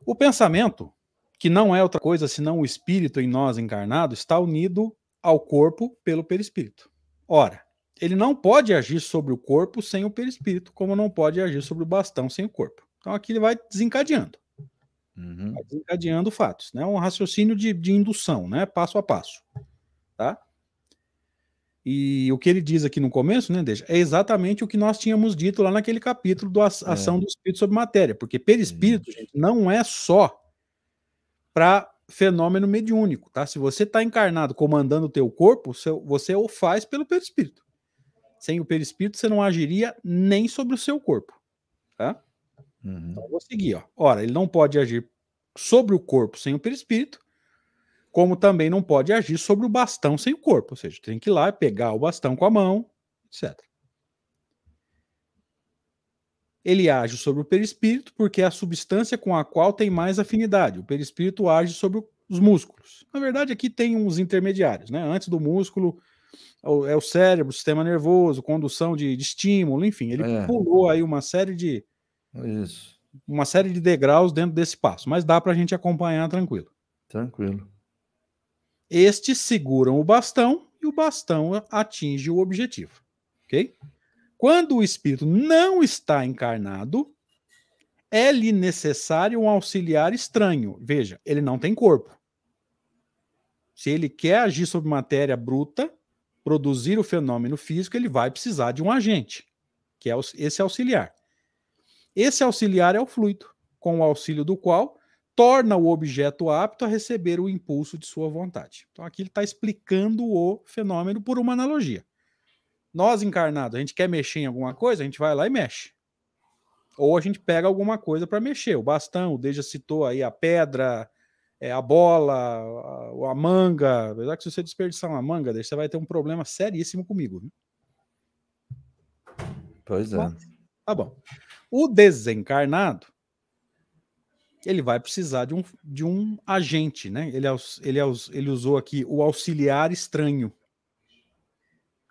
O pensamento, que não é outra coisa senão o espírito em nós encarnado, está unido ao corpo pelo perispírito. Ora, ele não pode agir sobre o corpo sem o perispírito, como não pode agir sobre o bastão sem o corpo. Então aqui ele vai desencadeando. Uhum. Vai desencadeando fatos, né? Um raciocínio de, de indução, né? Passo a passo. Tá? E o que ele diz aqui no começo, né, deixa, é exatamente o que nós tínhamos dito lá naquele capítulo da é. ação é. do espírito sobre matéria, porque perispírito, gente, não é só para fenômeno mediúnico, tá? Se você está encarnado comandando o teu corpo, você o faz pelo perispírito. Sem o perispírito, você não agiria nem sobre o seu corpo, tá? Uhum. Então, vou seguir, ó. Ora, ele não pode agir sobre o corpo sem o perispírito, como também não pode agir sobre o bastão sem o corpo, ou seja, tem que ir lá pegar o bastão com a mão, etc. Ele age sobre o perispírito porque é a substância com a qual tem mais afinidade. O perispírito age sobre os músculos. Na verdade, aqui tem uns intermediários, né? Antes do músculo é o cérebro, o sistema nervoso, condução de, de estímulo, enfim, ele é. pulou aí uma série de Isso. uma série de degraus dentro desse passo, mas dá para a gente acompanhar tranquilo. Tranquilo. Estes seguram o bastão e o bastão atinge o objetivo. Ok? Quando o espírito não está encarnado, é-lhe necessário um auxiliar estranho. Veja, ele não tem corpo. Se ele quer agir sobre matéria bruta, produzir o fenômeno físico, ele vai precisar de um agente, que é esse auxiliar. Esse auxiliar é o fluido, com o auxílio do qual torna o objeto apto a receber o impulso de sua vontade. Então aqui ele está explicando o fenômeno por uma analogia. Nós encarnados, a gente quer mexer em alguma coisa, a gente vai lá e mexe. Ou a gente pega alguma coisa para mexer. O bastão, o Deja citou aí a pedra, é, a bola, a, a manga. Apesar que se você desperdiçar uma manga, você vai ter um problema seríssimo comigo. Viu? Pois é. tá bom. O desencarnado, ele vai precisar de um, de um agente, né? Ele, ele, ele usou aqui o auxiliar estranho.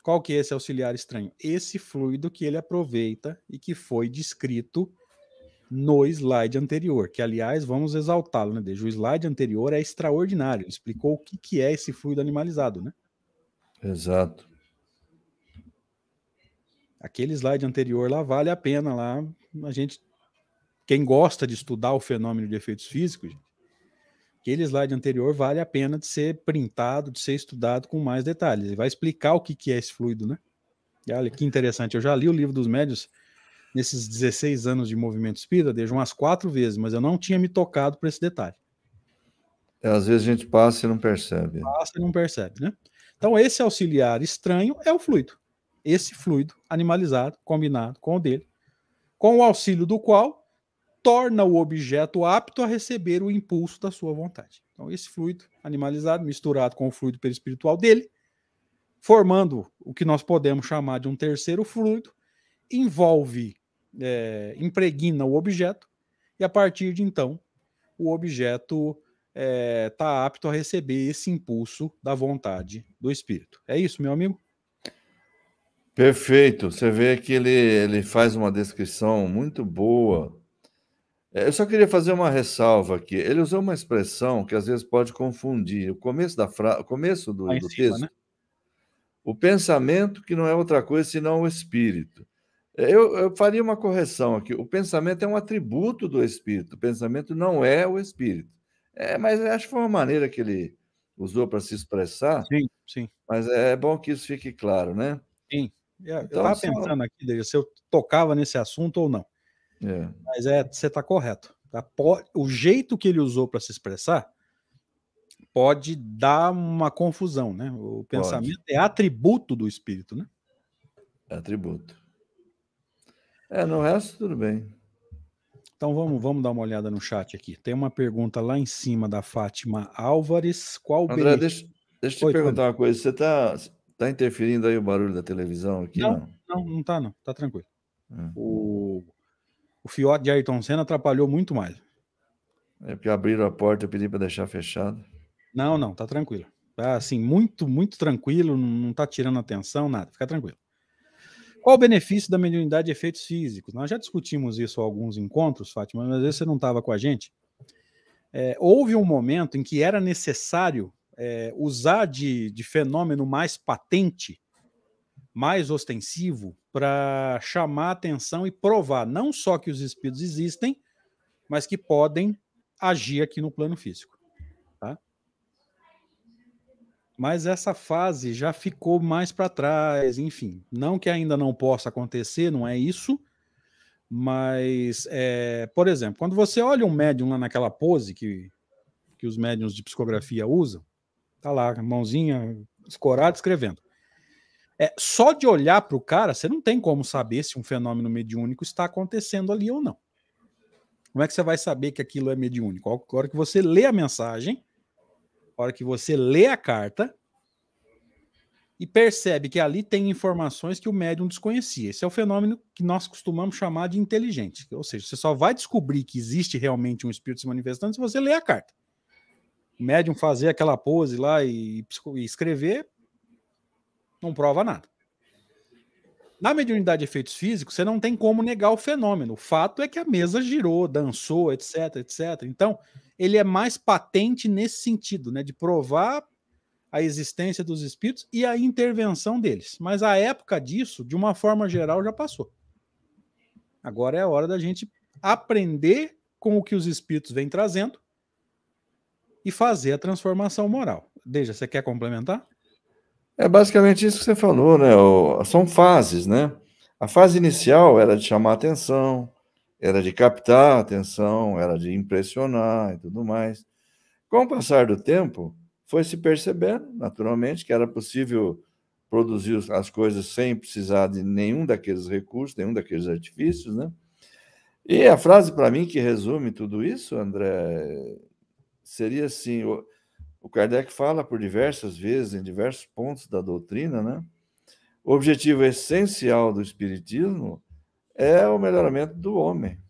Qual que é esse auxiliar estranho? Esse fluido que ele aproveita e que foi descrito no slide anterior, que aliás vamos exaltá-lo, né? Desde o slide anterior é extraordinário, explicou o que, que é esse fluido animalizado, né? Exato. Aquele slide anterior lá vale a pena lá a gente quem gosta de estudar o fenômeno de efeitos físicos, aquele slide anterior vale a pena de ser printado, de ser estudado com mais detalhes. Ele vai explicar o que, que é esse fluido, né? E olha que interessante, eu já li o livro dos médios nesses 16 anos de movimento espírita, desde umas quatro vezes, mas eu não tinha me tocado para esse detalhe. É, às vezes a gente passa e não percebe. Passa e não percebe, né? Então, esse auxiliar estranho é o fluido. Esse fluido animalizado, combinado com o dele, com o auxílio do qual torna o objeto apto a receber o impulso da sua vontade. Então, esse fluido animalizado, misturado com o fluido perispiritual dele, formando o que nós podemos chamar de um terceiro fluido, envolve, é, impregna o objeto, e a partir de então, o objeto está é, tá apto a receber esse impulso da vontade do espírito. É isso, meu amigo? Perfeito. Você vê que ele, ele faz uma descrição muito boa eu só queria fazer uma ressalva aqui. Ele usou uma expressão que às vezes pode confundir. O começo da fra... o começo do, do cima, texto. Né? O pensamento que não é outra coisa senão o espírito. É, eu, eu, faria uma correção aqui. O pensamento é um atributo do espírito. O pensamento não é o espírito. É, mas acho que foi uma maneira que ele usou para se expressar. Sim, sim. Mas é bom que isso fique claro, né? Sim. Eu estava então, pensando só... aqui, se eu tocava nesse assunto ou não. É. Mas é, você está correto. Tá? O jeito que ele usou para se expressar pode dar uma confusão, né? O pensamento pode. é atributo do espírito, né? É atributo. É, no resto tudo bem. Então vamos, vamos dar uma olhada no chat aqui. Tem uma pergunta lá em cima da Fátima Álvares. Qual André, deixa, deixa eu te Oi, perguntar uma coisa. Você está tá interferindo aí o barulho da televisão aqui? Não, não, não, está não. Tá tranquilo. Hum. O o fiote de Ayrton Senna atrapalhou muito mais. É porque abriram a porta e pedi para deixar fechado. Não, não, tá tranquilo. Tá assim, muito, muito tranquilo, não tá tirando atenção, nada, fica tranquilo. Qual o benefício da mediunidade de efeitos físicos? Nós já discutimos isso em alguns encontros, Fátima, mas às vezes você não estava com a gente. É, houve um momento em que era necessário é, usar de, de fenômeno mais patente mais ostensivo para chamar atenção e provar não só que os espíritos existem, mas que podem agir aqui no plano físico. Tá? Mas essa fase já ficou mais para trás, enfim. Não que ainda não possa acontecer, não é isso. Mas, é, por exemplo, quando você olha um médium lá naquela pose que, que os médiums de psicografia usam, tá lá, mãozinha escorada, escrevendo. É, só de olhar para o cara, você não tem como saber se um fenômeno mediúnico está acontecendo ali ou não. Como é que você vai saber que aquilo é mediúnico? A hora que você lê a mensagem, a hora que você lê a carta e percebe que ali tem informações que o médium desconhecia. Esse é o fenômeno que nós costumamos chamar de inteligente. Ou seja, você só vai descobrir que existe realmente um espírito se manifestando se você ler a carta. O médium fazer aquela pose lá e, e escrever, não prova nada. Na mediunidade de efeitos físicos, você não tem como negar o fenômeno. O fato é que a mesa girou, dançou, etc, etc. Então, ele é mais patente nesse sentido, né, de provar a existência dos espíritos e a intervenção deles. Mas a época disso, de uma forma geral, já passou. Agora é a hora da gente aprender com o que os espíritos vêm trazendo e fazer a transformação moral. Deja, você quer complementar? É basicamente isso que você falou, né? São fases, né? A fase inicial era de chamar atenção, era de captar atenção, era de impressionar e tudo mais. Com o passar do tempo, foi se percebendo, naturalmente, que era possível produzir as coisas sem precisar de nenhum daqueles recursos, nenhum daqueles artifícios, né? E a frase para mim que resume tudo isso, André, seria assim: o, Kardec fala por diversas vezes, em diversos pontos da doutrina, né? O objetivo essencial do Espiritismo é o melhoramento do homem.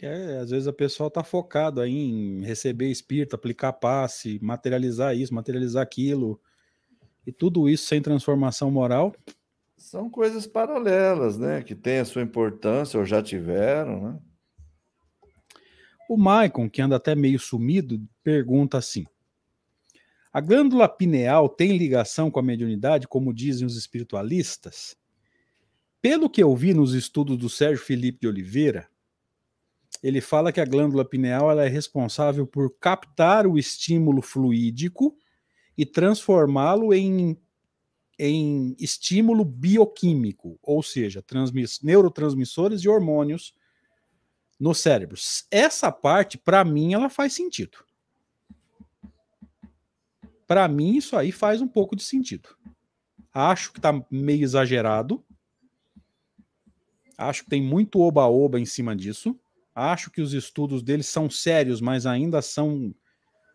É, às vezes a pessoa está focada em receber espírito, aplicar passe, materializar isso, materializar aquilo, e tudo isso sem transformação moral. São coisas paralelas, né? Que têm a sua importância ou já tiveram, né? O Maicon, que anda até meio sumido, pergunta assim: A glândula pineal tem ligação com a mediunidade, como dizem os espiritualistas? Pelo que eu vi nos estudos do Sérgio Felipe de Oliveira, ele fala que a glândula pineal ela é responsável por captar o estímulo fluídico e transformá-lo em, em estímulo bioquímico, ou seja, neurotransmissores e hormônios no cérebro. Essa parte, para mim, ela faz sentido. Para mim, isso aí faz um pouco de sentido. Acho que está meio exagerado. Acho que tem muito oba-oba em cima disso. Acho que os estudos deles são sérios, mas ainda são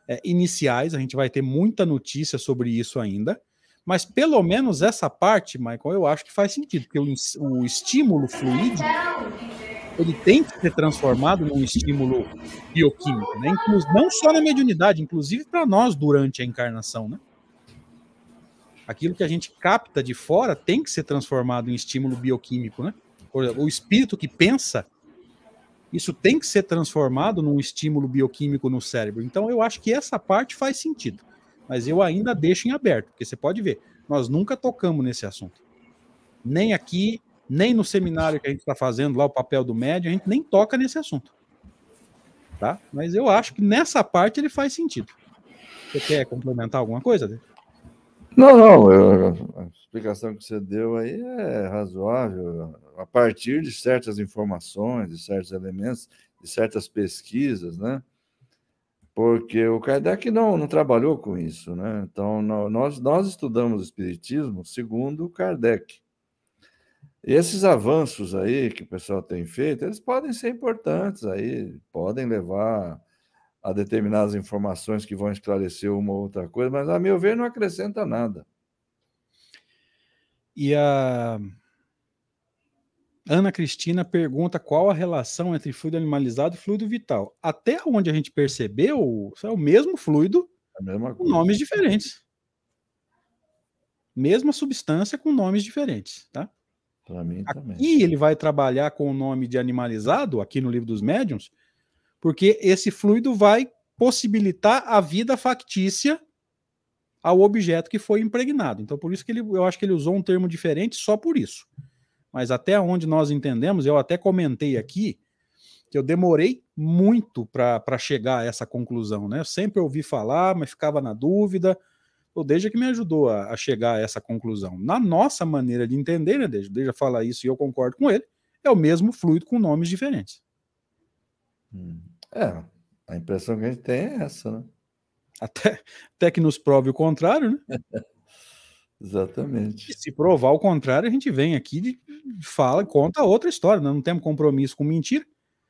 é, iniciais. A gente vai ter muita notícia sobre isso ainda. Mas pelo menos essa parte, Michael, eu acho que faz sentido, porque o, o estímulo fluídico ele tem que ser transformado num estímulo bioquímico, né? não só na mediunidade, inclusive para nós durante a encarnação, né? Aquilo que a gente capta de fora tem que ser transformado em estímulo bioquímico, né? O espírito que pensa, isso tem que ser transformado num estímulo bioquímico no cérebro. Então eu acho que essa parte faz sentido, mas eu ainda deixo em aberto, porque você pode ver, nós nunca tocamos nesse assunto. Nem aqui, nem no seminário que a gente está fazendo lá, o papel do médio, a gente nem toca nesse assunto. Tá? Mas eu acho que nessa parte ele faz sentido. Você quer complementar alguma coisa? Não, não. Eu, a explicação que você deu aí é razoável. A partir de certas informações, de certos elementos, de certas pesquisas, né? Porque o Kardec não, não trabalhou com isso, né? Então, nós, nós estudamos o Espiritismo segundo o Kardec. Esses avanços aí que o pessoal tem feito, eles podem ser importantes aí, podem levar a determinadas informações que vão esclarecer uma ou outra coisa, mas a meu ver não acrescenta nada. E a Ana Cristina pergunta qual a relação entre fluido animalizado e fluido vital. Até onde a gente percebeu, é o mesmo fluido, com nomes diferentes. Mesma substância com nomes diferentes, tá? Para mim também. Aqui ele vai trabalhar com o nome de animalizado, aqui no livro dos médiuns, porque esse fluido vai possibilitar a vida factícia ao objeto que foi impregnado. Então, por isso que ele, eu acho que ele usou um termo diferente só por isso. Mas até onde nós entendemos, eu até comentei aqui que eu demorei muito para chegar a essa conclusão. Né? Eu sempre ouvi falar, mas ficava na dúvida o Deja que me ajudou a, a, chegar a essa conclusão. Na nossa maneira de entender, né, Deja? Deja fala isso e eu concordo com ele, é o mesmo fluido com nomes diferentes. Hum. É, a impressão que a gente tem é essa, né? Até, até que nos prove o contrário, né? Exatamente. E se provar o contrário, a gente vem aqui e fala, conta outra história. Nós não temos compromisso com mentira,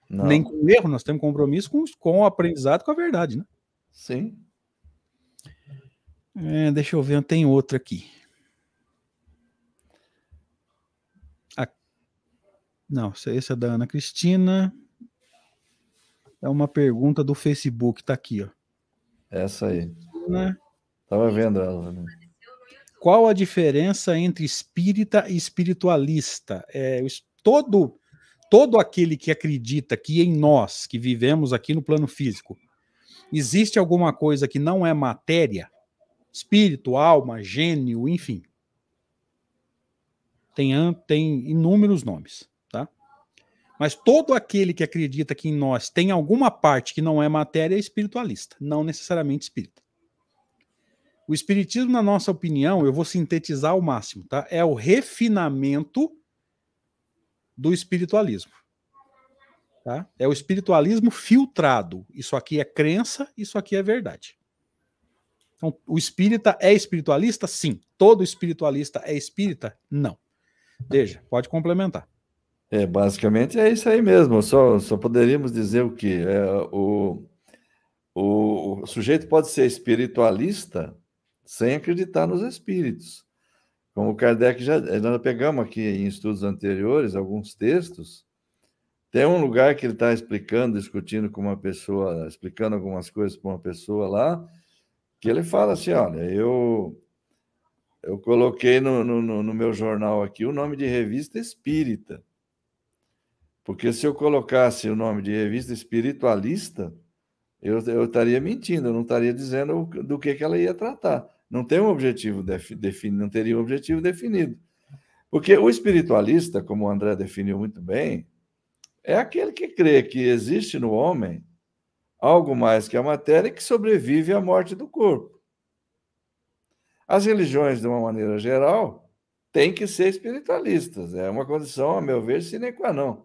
não. nem com erro, nós temos compromisso com, com o aprendizado, com a verdade, né? Sim. É, deixa eu ver, tem outra aqui. A... Não, esse é da Ana Cristina. É uma pergunta do Facebook, tá aqui, ó. Essa aí. Né? Tava vendo ela. Né? Qual a diferença entre espírita e espiritualista? É, todo, todo aquele que acredita que em nós, que vivemos aqui no plano físico, existe alguma coisa que não é matéria, espírito, alma, gênio, enfim. Tem, tem inúmeros nomes, tá? Mas todo aquele que acredita que em nós tem alguma parte que não é matéria é espiritualista, não necessariamente espírita. O espiritismo, na nossa opinião, eu vou sintetizar ao máximo, tá? É o refinamento do espiritualismo. Tá? É o espiritualismo filtrado. Isso aqui é crença, isso aqui é verdade. Então, o espírita é espiritualista? Sim. Todo espiritualista é espírita? Não. Veja, pode complementar. É, basicamente é isso aí mesmo. Só, só poderíamos dizer o que é, o, o, o sujeito pode ser espiritualista sem acreditar nos espíritos. Como o Kardec já nós pegamos aqui em estudos anteriores alguns textos, tem um lugar que ele está explicando, discutindo com uma pessoa, explicando algumas coisas para uma pessoa lá, que ele fala assim: olha, eu eu coloquei no, no, no, meu jornal aqui o nome de revista espírita. Porque se eu colocasse o nome de revista espiritualista, eu, eu estaria mentindo, eu não estaria dizendo do que, que ela ia tratar. Não tem um objetivo definido, não teria um objetivo definido. Porque o espiritualista, como o André definiu muito bem, é aquele que crê que existe no homem algo mais que a matéria que sobrevive à morte do corpo. As religiões, de uma maneira geral, têm que ser espiritualistas. É uma condição, a meu ver, sine qua non.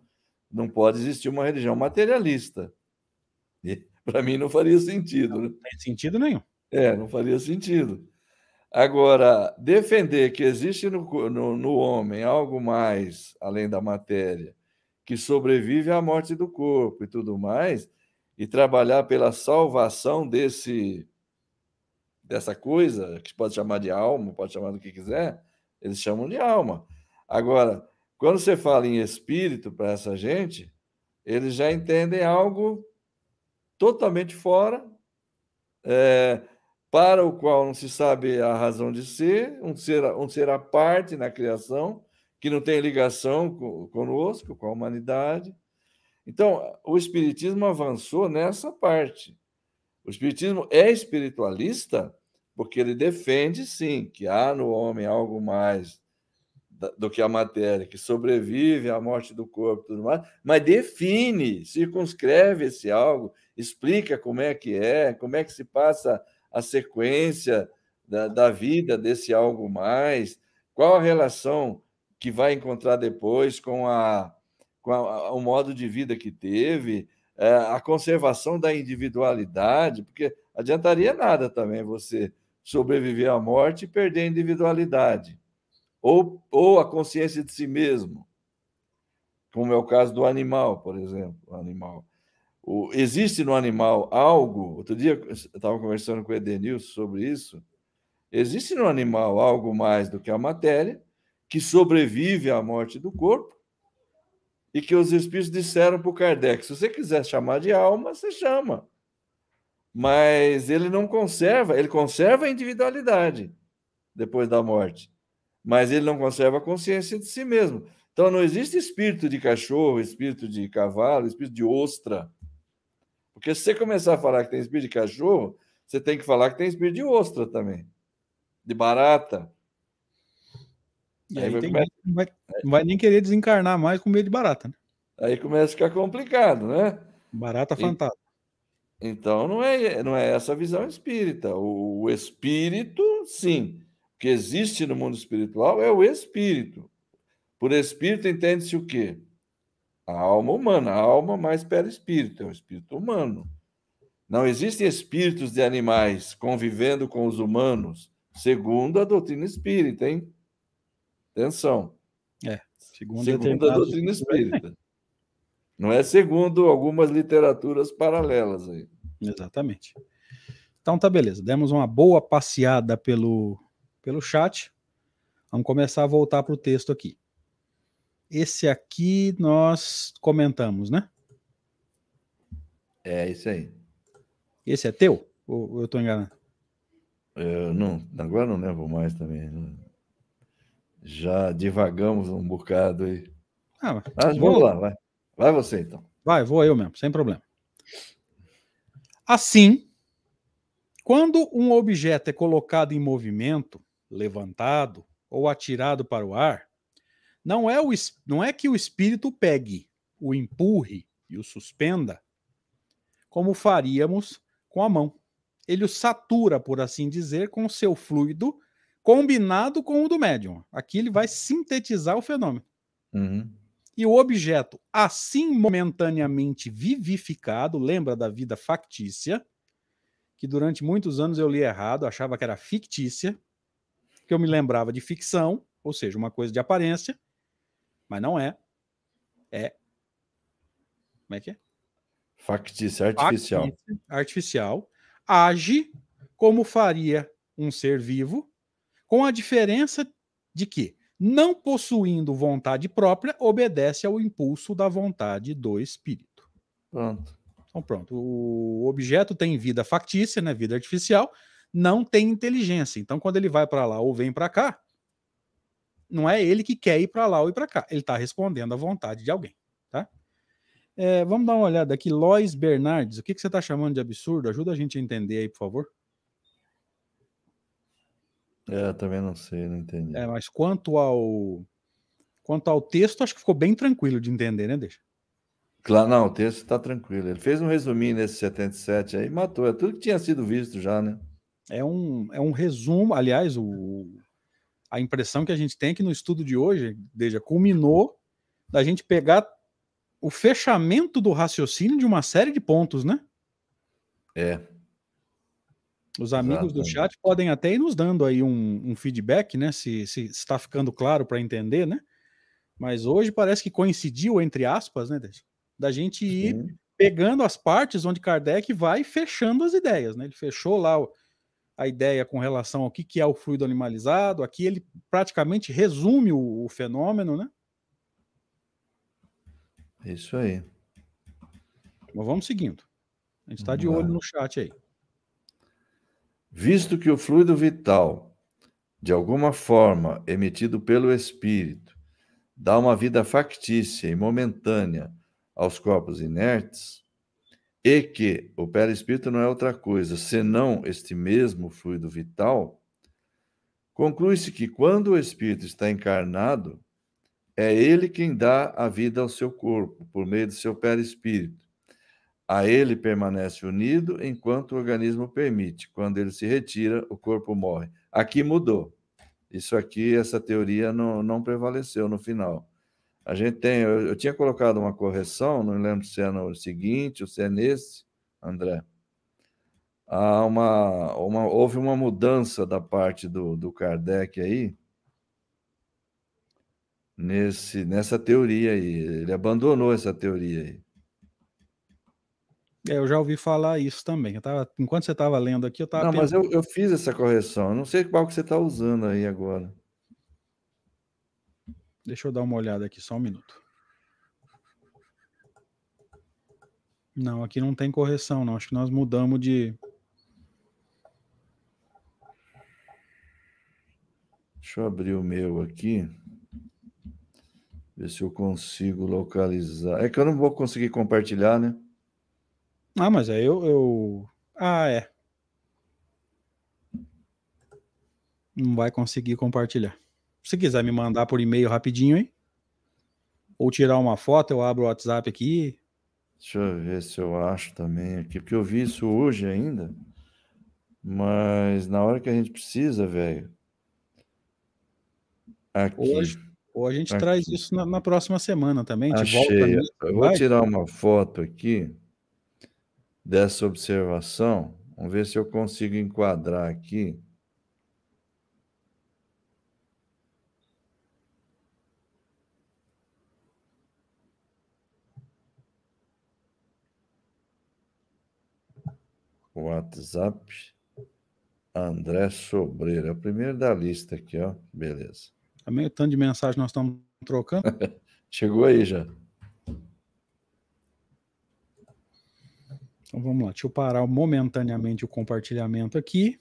Não pode existir uma religião materialista. Para mim não faria sentido. Não, né? tem sentido nenhum. É, não faria sentido. Agora, defender que existe no, no, no, homem algo mais além da matéria, que sobrevive à morte do corpo e tudo mais, e trabalhar pela salvação desse dessa coisa, que pode chamar de alma, pode chamar do que quiser, eles chamam de alma. Agora, quando você fala em espírito para essa gente, eles já entendem algo totalmente fora, é, para o qual não se sabe a razão de ser, um ser, um ser à parte na criação, que não tem ligação conosco, com a humanidade. Então, o Espiritismo avançou nessa parte. O Espiritismo é espiritualista porque ele defende, sim, que há no homem algo mais do que a matéria, que sobrevive à morte do corpo e tudo mais, mas define, circunscreve esse algo, explica como é que é, como é que se passa a sequência da, da vida desse algo mais, qual a relação que vai encontrar depois com, a, com a, o modo de vida que teve, é, a conservação da individualidade, porque adiantaria nada também você sobreviver à morte e perder a individualidade, ou, ou a consciência de si mesmo, como é o caso do animal, por exemplo. O animal. O, existe no animal algo, outro dia eu estava conversando com o Edenilson sobre isso, existe no animal algo mais do que a matéria, que sobrevive à morte do corpo, e que os espíritos disseram para o Kardec: se você quiser chamar de alma, você chama mas ele não conserva, ele conserva a individualidade depois da morte, mas ele não conserva a consciência de si mesmo. Então não existe espírito de cachorro, espírito de cavalo, espírito de ostra. Porque se você começar a falar que tem espírito de cachorro, você tem que falar que tem espírito de ostra também, de barata. E aí, aí vai, começar... não, vai, não, vai, nem querer desencarnar mais com medo de barata. Né? Aí começa a ficar complicado, né? Barata fantasma. Então, não é, não é essa a visão espírita. O, o espírito, sim, o que existe no mundo espiritual é o espírito. Por espírito entende-se o quê? A alma humana, a alma mais espírito, é o espírito humano. Não existem espíritos de animais convivendo com os humanos, segundo a doutrina espírita, hein? Atenção. É, segundo, segundo a doutrina espírita. Não é segundo algumas literaturas paralelas aí. Exatamente. Então tá beleza. Demos uma boa passeada pelo, pelo chat. Vamos começar a voltar para o texto aqui. Esse aqui nós comentamos, né? É isso aí. Esse é teu? Ou eu estou enganado? Eu não, agora não lembro mais também. Já divagamos um bocado aí. Ah, mas vamos lá, vai. Vai você, então. Vai, vou eu mesmo, sem problema. Assim, quando um objeto é colocado em movimento, levantado ou atirado para o ar, não é, o, não é que o espírito pegue, o empurre e o suspenda, como faríamos com a mão. Ele o satura, por assim dizer, com o seu fluido combinado com o do médium. Aqui ele vai sintetizar o fenômeno. Uhum e o objeto, assim momentaneamente vivificado, lembra da vida factícia, que durante muitos anos eu li errado, achava que era fictícia, que eu me lembrava de ficção, ou seja, uma coisa de aparência, mas não é. É. Como é que é? Factícia, artificial. Factícia, artificial. Age como faria um ser vivo, com a diferença de que, não possuindo vontade própria, obedece ao impulso da vontade do espírito. Pronto. Então, pronto. O objeto tem vida factícia, né, vida artificial, não tem inteligência. Então, quando ele vai para lá ou vem para cá, não é ele que quer ir para lá ou ir para cá. Ele está respondendo à vontade de alguém. Tá? É, vamos dar uma olhada aqui. Lois Bernardes, o que, que você está chamando de absurdo? Ajuda a gente a entender aí, por favor. É, também não sei, não entendi. É, mas quanto ao quanto ao texto, acho que ficou bem tranquilo de entender, né, Deixa? Claro, não, o texto está tranquilo. Ele fez um resuminho nesse 77 aí, matou. É tudo que tinha sido visto já, né? É um, é um resumo. Aliás, o, a impressão que a gente tem é que no estudo de hoje, desde culminou da gente pegar o fechamento do raciocínio de uma série de pontos, né? É. Os amigos Exatamente. do chat podem até ir nos dando aí um, um feedback, né? Se, se está ficando claro para entender, né? Mas hoje parece que coincidiu, entre aspas, né, da gente ir Sim. pegando as partes onde Kardec vai fechando as ideias. Né? Ele fechou lá a ideia com relação ao que, que é o fluido animalizado, aqui ele praticamente resume o, o fenômeno, né? Isso aí. Mas vamos seguindo. A gente está de olho no chat aí. Visto que o fluido vital, de alguma forma emitido pelo espírito, dá uma vida factícia e momentânea aos corpos inertes, e que o perispírito não é outra coisa senão este mesmo fluido vital, conclui-se que quando o espírito está encarnado, é ele quem dá a vida ao seu corpo, por meio do seu perispírito. A ele permanece unido enquanto o organismo permite. Quando ele se retira, o corpo morre. Aqui mudou. Isso aqui, essa teoria não, não prevaleceu no final. A gente tem, eu, eu, tinha colocado uma correção, não lembro se é no seguinte ou se é nesse, André. Há uma, uma, houve uma mudança da parte do, do Kardec aí, nesse, nessa teoria aí. Ele abandonou essa teoria aí. É, eu já ouvi falar isso também. Eu tava, enquanto você estava lendo aqui, eu estava. Não, pensando... mas eu, eu fiz essa correção. Eu não sei qual que você está usando aí agora. Deixa eu dar uma olhada aqui, só um minuto. Não, aqui não tem correção, não. Acho que nós mudamos de. Deixa eu abrir o meu aqui. Ver se eu consigo localizar. É que eu não vou conseguir compartilhar, né? Ah, mas é eu, eu. Ah, é. Não vai conseguir compartilhar. Se quiser me mandar por e-mail rapidinho aí, ou tirar uma foto, eu abro o WhatsApp aqui. Deixa eu ver se eu acho também aqui, porque eu vi isso hoje ainda. Mas na hora que a gente precisa, velho. Aqui. Hoje, ou a gente aqui. traz isso na, na, próxima semana também. Achei. eu vou tirar uma foto aqui dessa observação. Vamos ver se eu consigo enquadrar aqui. WhatsApp. André Sobreira. É o primeiro da lista aqui, ó. Beleza. Também o tanto de mensagem nós estamos trocando. Chegou aí já. Então vamos lá. Deixa eu parar momentaneamente o compartilhamento aqui.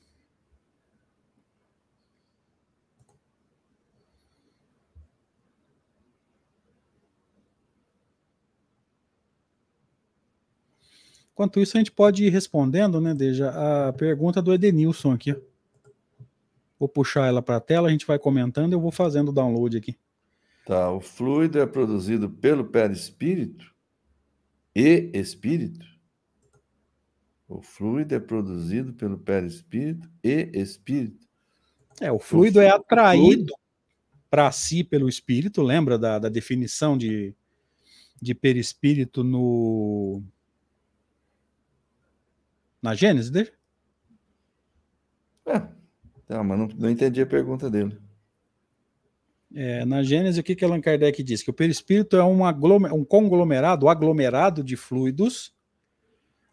Enquanto isso, a gente pode ir respondendo, né, Deja, a pergunta do Edenilson aqui. Vou puxar ela para a tela, a gente vai comentando eu vou fazendo o download aqui. Tá, o fluido é produzido pelo perispírito e espírito. O fluido é produzido pelo perispírito e espírito. É, o fluido, o é atraído para si pelo espírito, lembra da, da definição de, de perispírito no na Gênesis dele? Tá, mas não, não entendi a pergunta dele. É, na Gênesis, o que, que Allan Kardec diz? Que o perispírito é um, um conglomerado, aglomerado de fluidos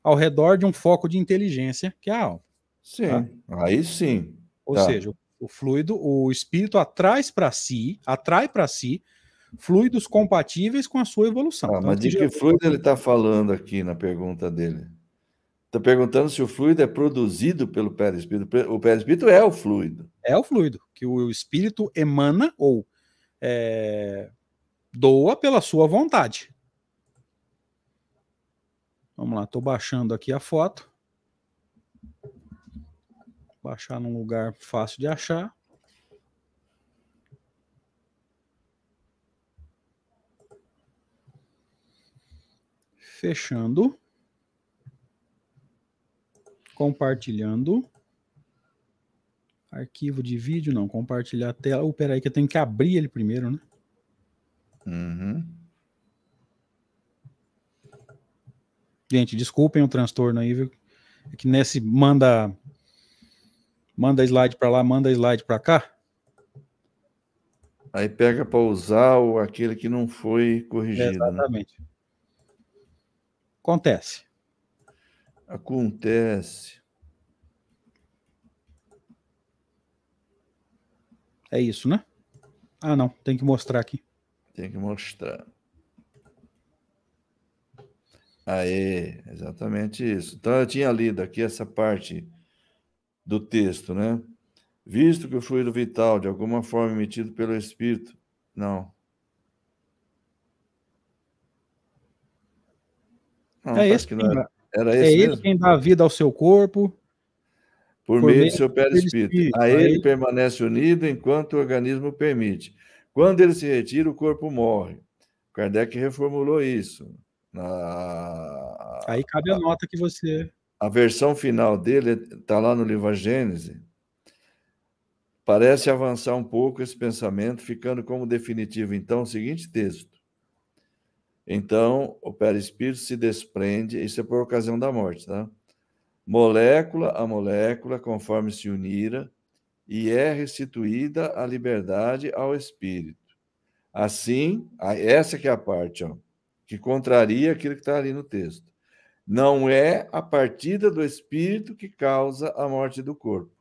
ao redor de um foco de inteligência, que é a alma. Sim, tá? aí sim. Ou tá. seja, o fluido, o espírito atrai para si, atrai para si fluidos compatíveis com a sua evolução. Ah, então, mas de que fluido ele está falando aqui na pergunta dele? Está perguntando se o fluido é produzido pelo perispírito. O perispírito é o fluido. É o fluido que o espírito emana ou é, doa pela sua vontade. Vamos lá, estou baixando aqui a foto. Baixar num lugar fácil de achar. Fechando. Compartilhando. Arquivo de vídeo, não. Compartilhar a tela. Oh, peraí, que eu tenho que abrir ele primeiro, né? Uhum. Gente, desculpem o transtorno aí, viu? É que nesse manda manda slide para lá, manda slide para cá. Aí pega para usar o aquele que não foi corrigido. Né? exatamente. Né? Acontece. Acontece. É isso, né? Ah, não, tem que mostrar aqui. Tem que mostrar. Aê, exatamente isso. Então eu tinha lido aqui essa parte do texto, né? Visto que o fluido vital, de alguma forma emitido pelo espírito, não, Não, é esse não era, era é esse é mesmo? ele quem dá vida ao seu corpo. Por, por meio do seu perispírito. A ele, ele permanece unido enquanto o organismo permite. Quando ele se retira, o corpo morre. Kardec reformulou isso. Aí cabe a, a nota que você. A versão final dele está lá no livro A Gênese. Parece avançar um pouco esse pensamento, ficando como definitivo, então, o seguinte texto. Então, o perispírito se desprende, isso é por ocasião da morte, tá? Molécula a molécula, conforme se unira, e é restituída a liberdade ao espírito. Assim, essa que é a parte, ó, que contraria aquilo que está ali no texto. Não é a partida do espírito que causa a morte do corpo.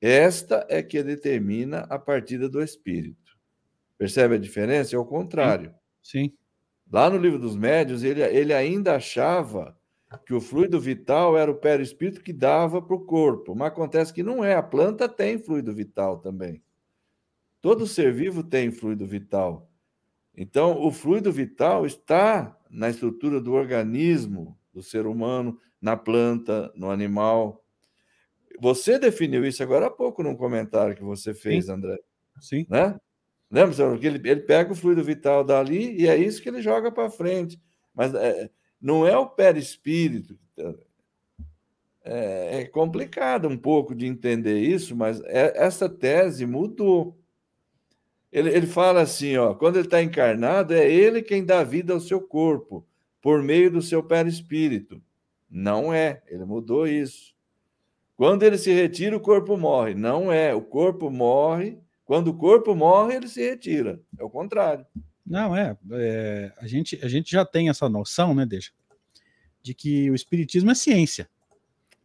Esta é que determina a partida do espírito. Percebe a diferença? É o contrário. Sim. Sim. Lá no livro dos médios, ele, ele ainda achava que o fluido vital era o perispírito que dava para o corpo, mas acontece que não é. A planta tem fluido vital também. Todo ser vivo tem fluido vital. Então, o fluido vital está na estrutura do organismo do ser humano, na planta, no animal. Você definiu isso agora há pouco num comentário que você fez, Sim. André. Sim. Né? Lembra, senhor? Que ele, ele pega o fluido vital dali e é isso que ele joga para frente. Mas é, não é o perispírito. É, é complicado um pouco de entender isso, mas é, essa tese mudou. Ele, ele fala assim: ó, quando ele está encarnado, é ele quem dá vida ao seu corpo, por meio do seu perispírito. Não é, ele mudou isso. Quando ele se retira, o corpo morre. Não é, o corpo morre quando o corpo morre, ele se retira. É o contrário. Não, é. é a, gente, a gente já tem essa noção, né, Deixa? De que o espiritismo é ciência.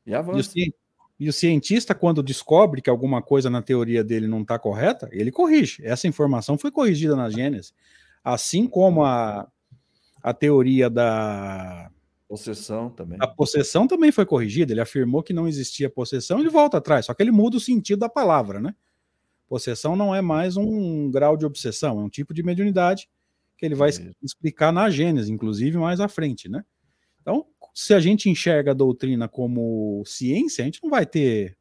E avança. E o, e o cientista, quando descobre que alguma coisa na teoria dele não está correta, ele corrige. Essa informação foi corrigida na Gênesis. Assim como a, a teoria da. Possessão também. A possessão também foi corrigida. Ele afirmou que não existia possessão, ele volta atrás, só que ele muda o sentido da palavra, né? Possessão não é mais um grau de obsessão, é um tipo de mediunidade que ele vai é. explicar na Gênesis, inclusive mais à frente, né? Então, se a gente enxerga a doutrina como ciência, a gente não vai ter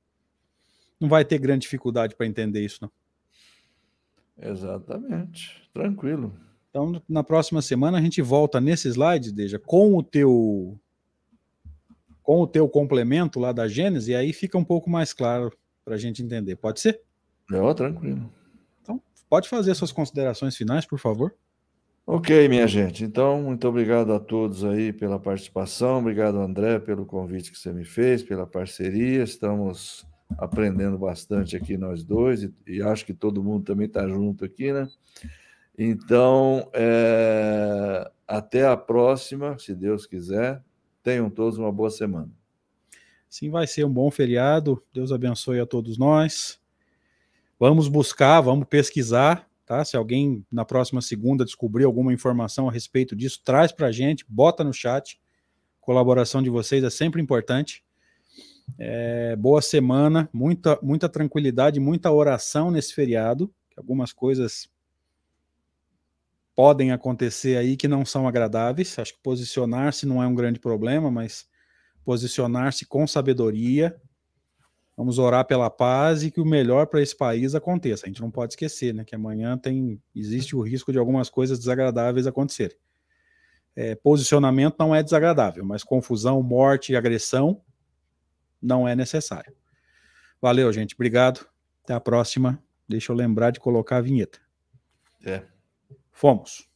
não vai ter grande dificuldade para entender isso, não. Exatamente. Tranquilo. Então, na próxima semana a gente volta nesse slide, Deja, com o teu com o teu complemento lá da Gênesis, e aí fica um pouco mais claro para a gente entender. Pode ser? Não, tranquilo. Então, pode fazer suas considerações finais, por favor. Ok, minha gente. Então, muito obrigado a todos aí pela participação. Obrigado, André, pelo convite que você me fez, pela parceria. Estamos aprendendo bastante aqui nós dois, e, e acho que todo mundo também está junto aqui, né? Então, é, até a próxima, se Deus quiser. Tenham todos uma boa semana. Sim, vai ser um bom feriado. Deus abençoe a todos nós. Vamos buscar, vamos pesquisar, tá? Se alguém na próxima segunda descobrir alguma informação a respeito disso, traz para a gente, bota no chat. Colaboração de vocês é sempre importante. É, boa semana, muita, muita tranquilidade, muita oração nesse feriado. Algumas coisas podem acontecer aí que não são agradáveis. Acho que posicionar-se não é um grande problema, mas posicionar-se com sabedoria. Vamos orar pela paz e que o melhor para esse país aconteça. A gente não pode esquecer, né, que amanhã tem existe o risco de algumas coisas desagradáveis acontecerem. É, posicionamento não é desagradável, mas confusão, morte e agressão não é necessário. Valeu, gente. Obrigado. Até a próxima. Deixa eu lembrar de colocar a vinheta. É. Fomos.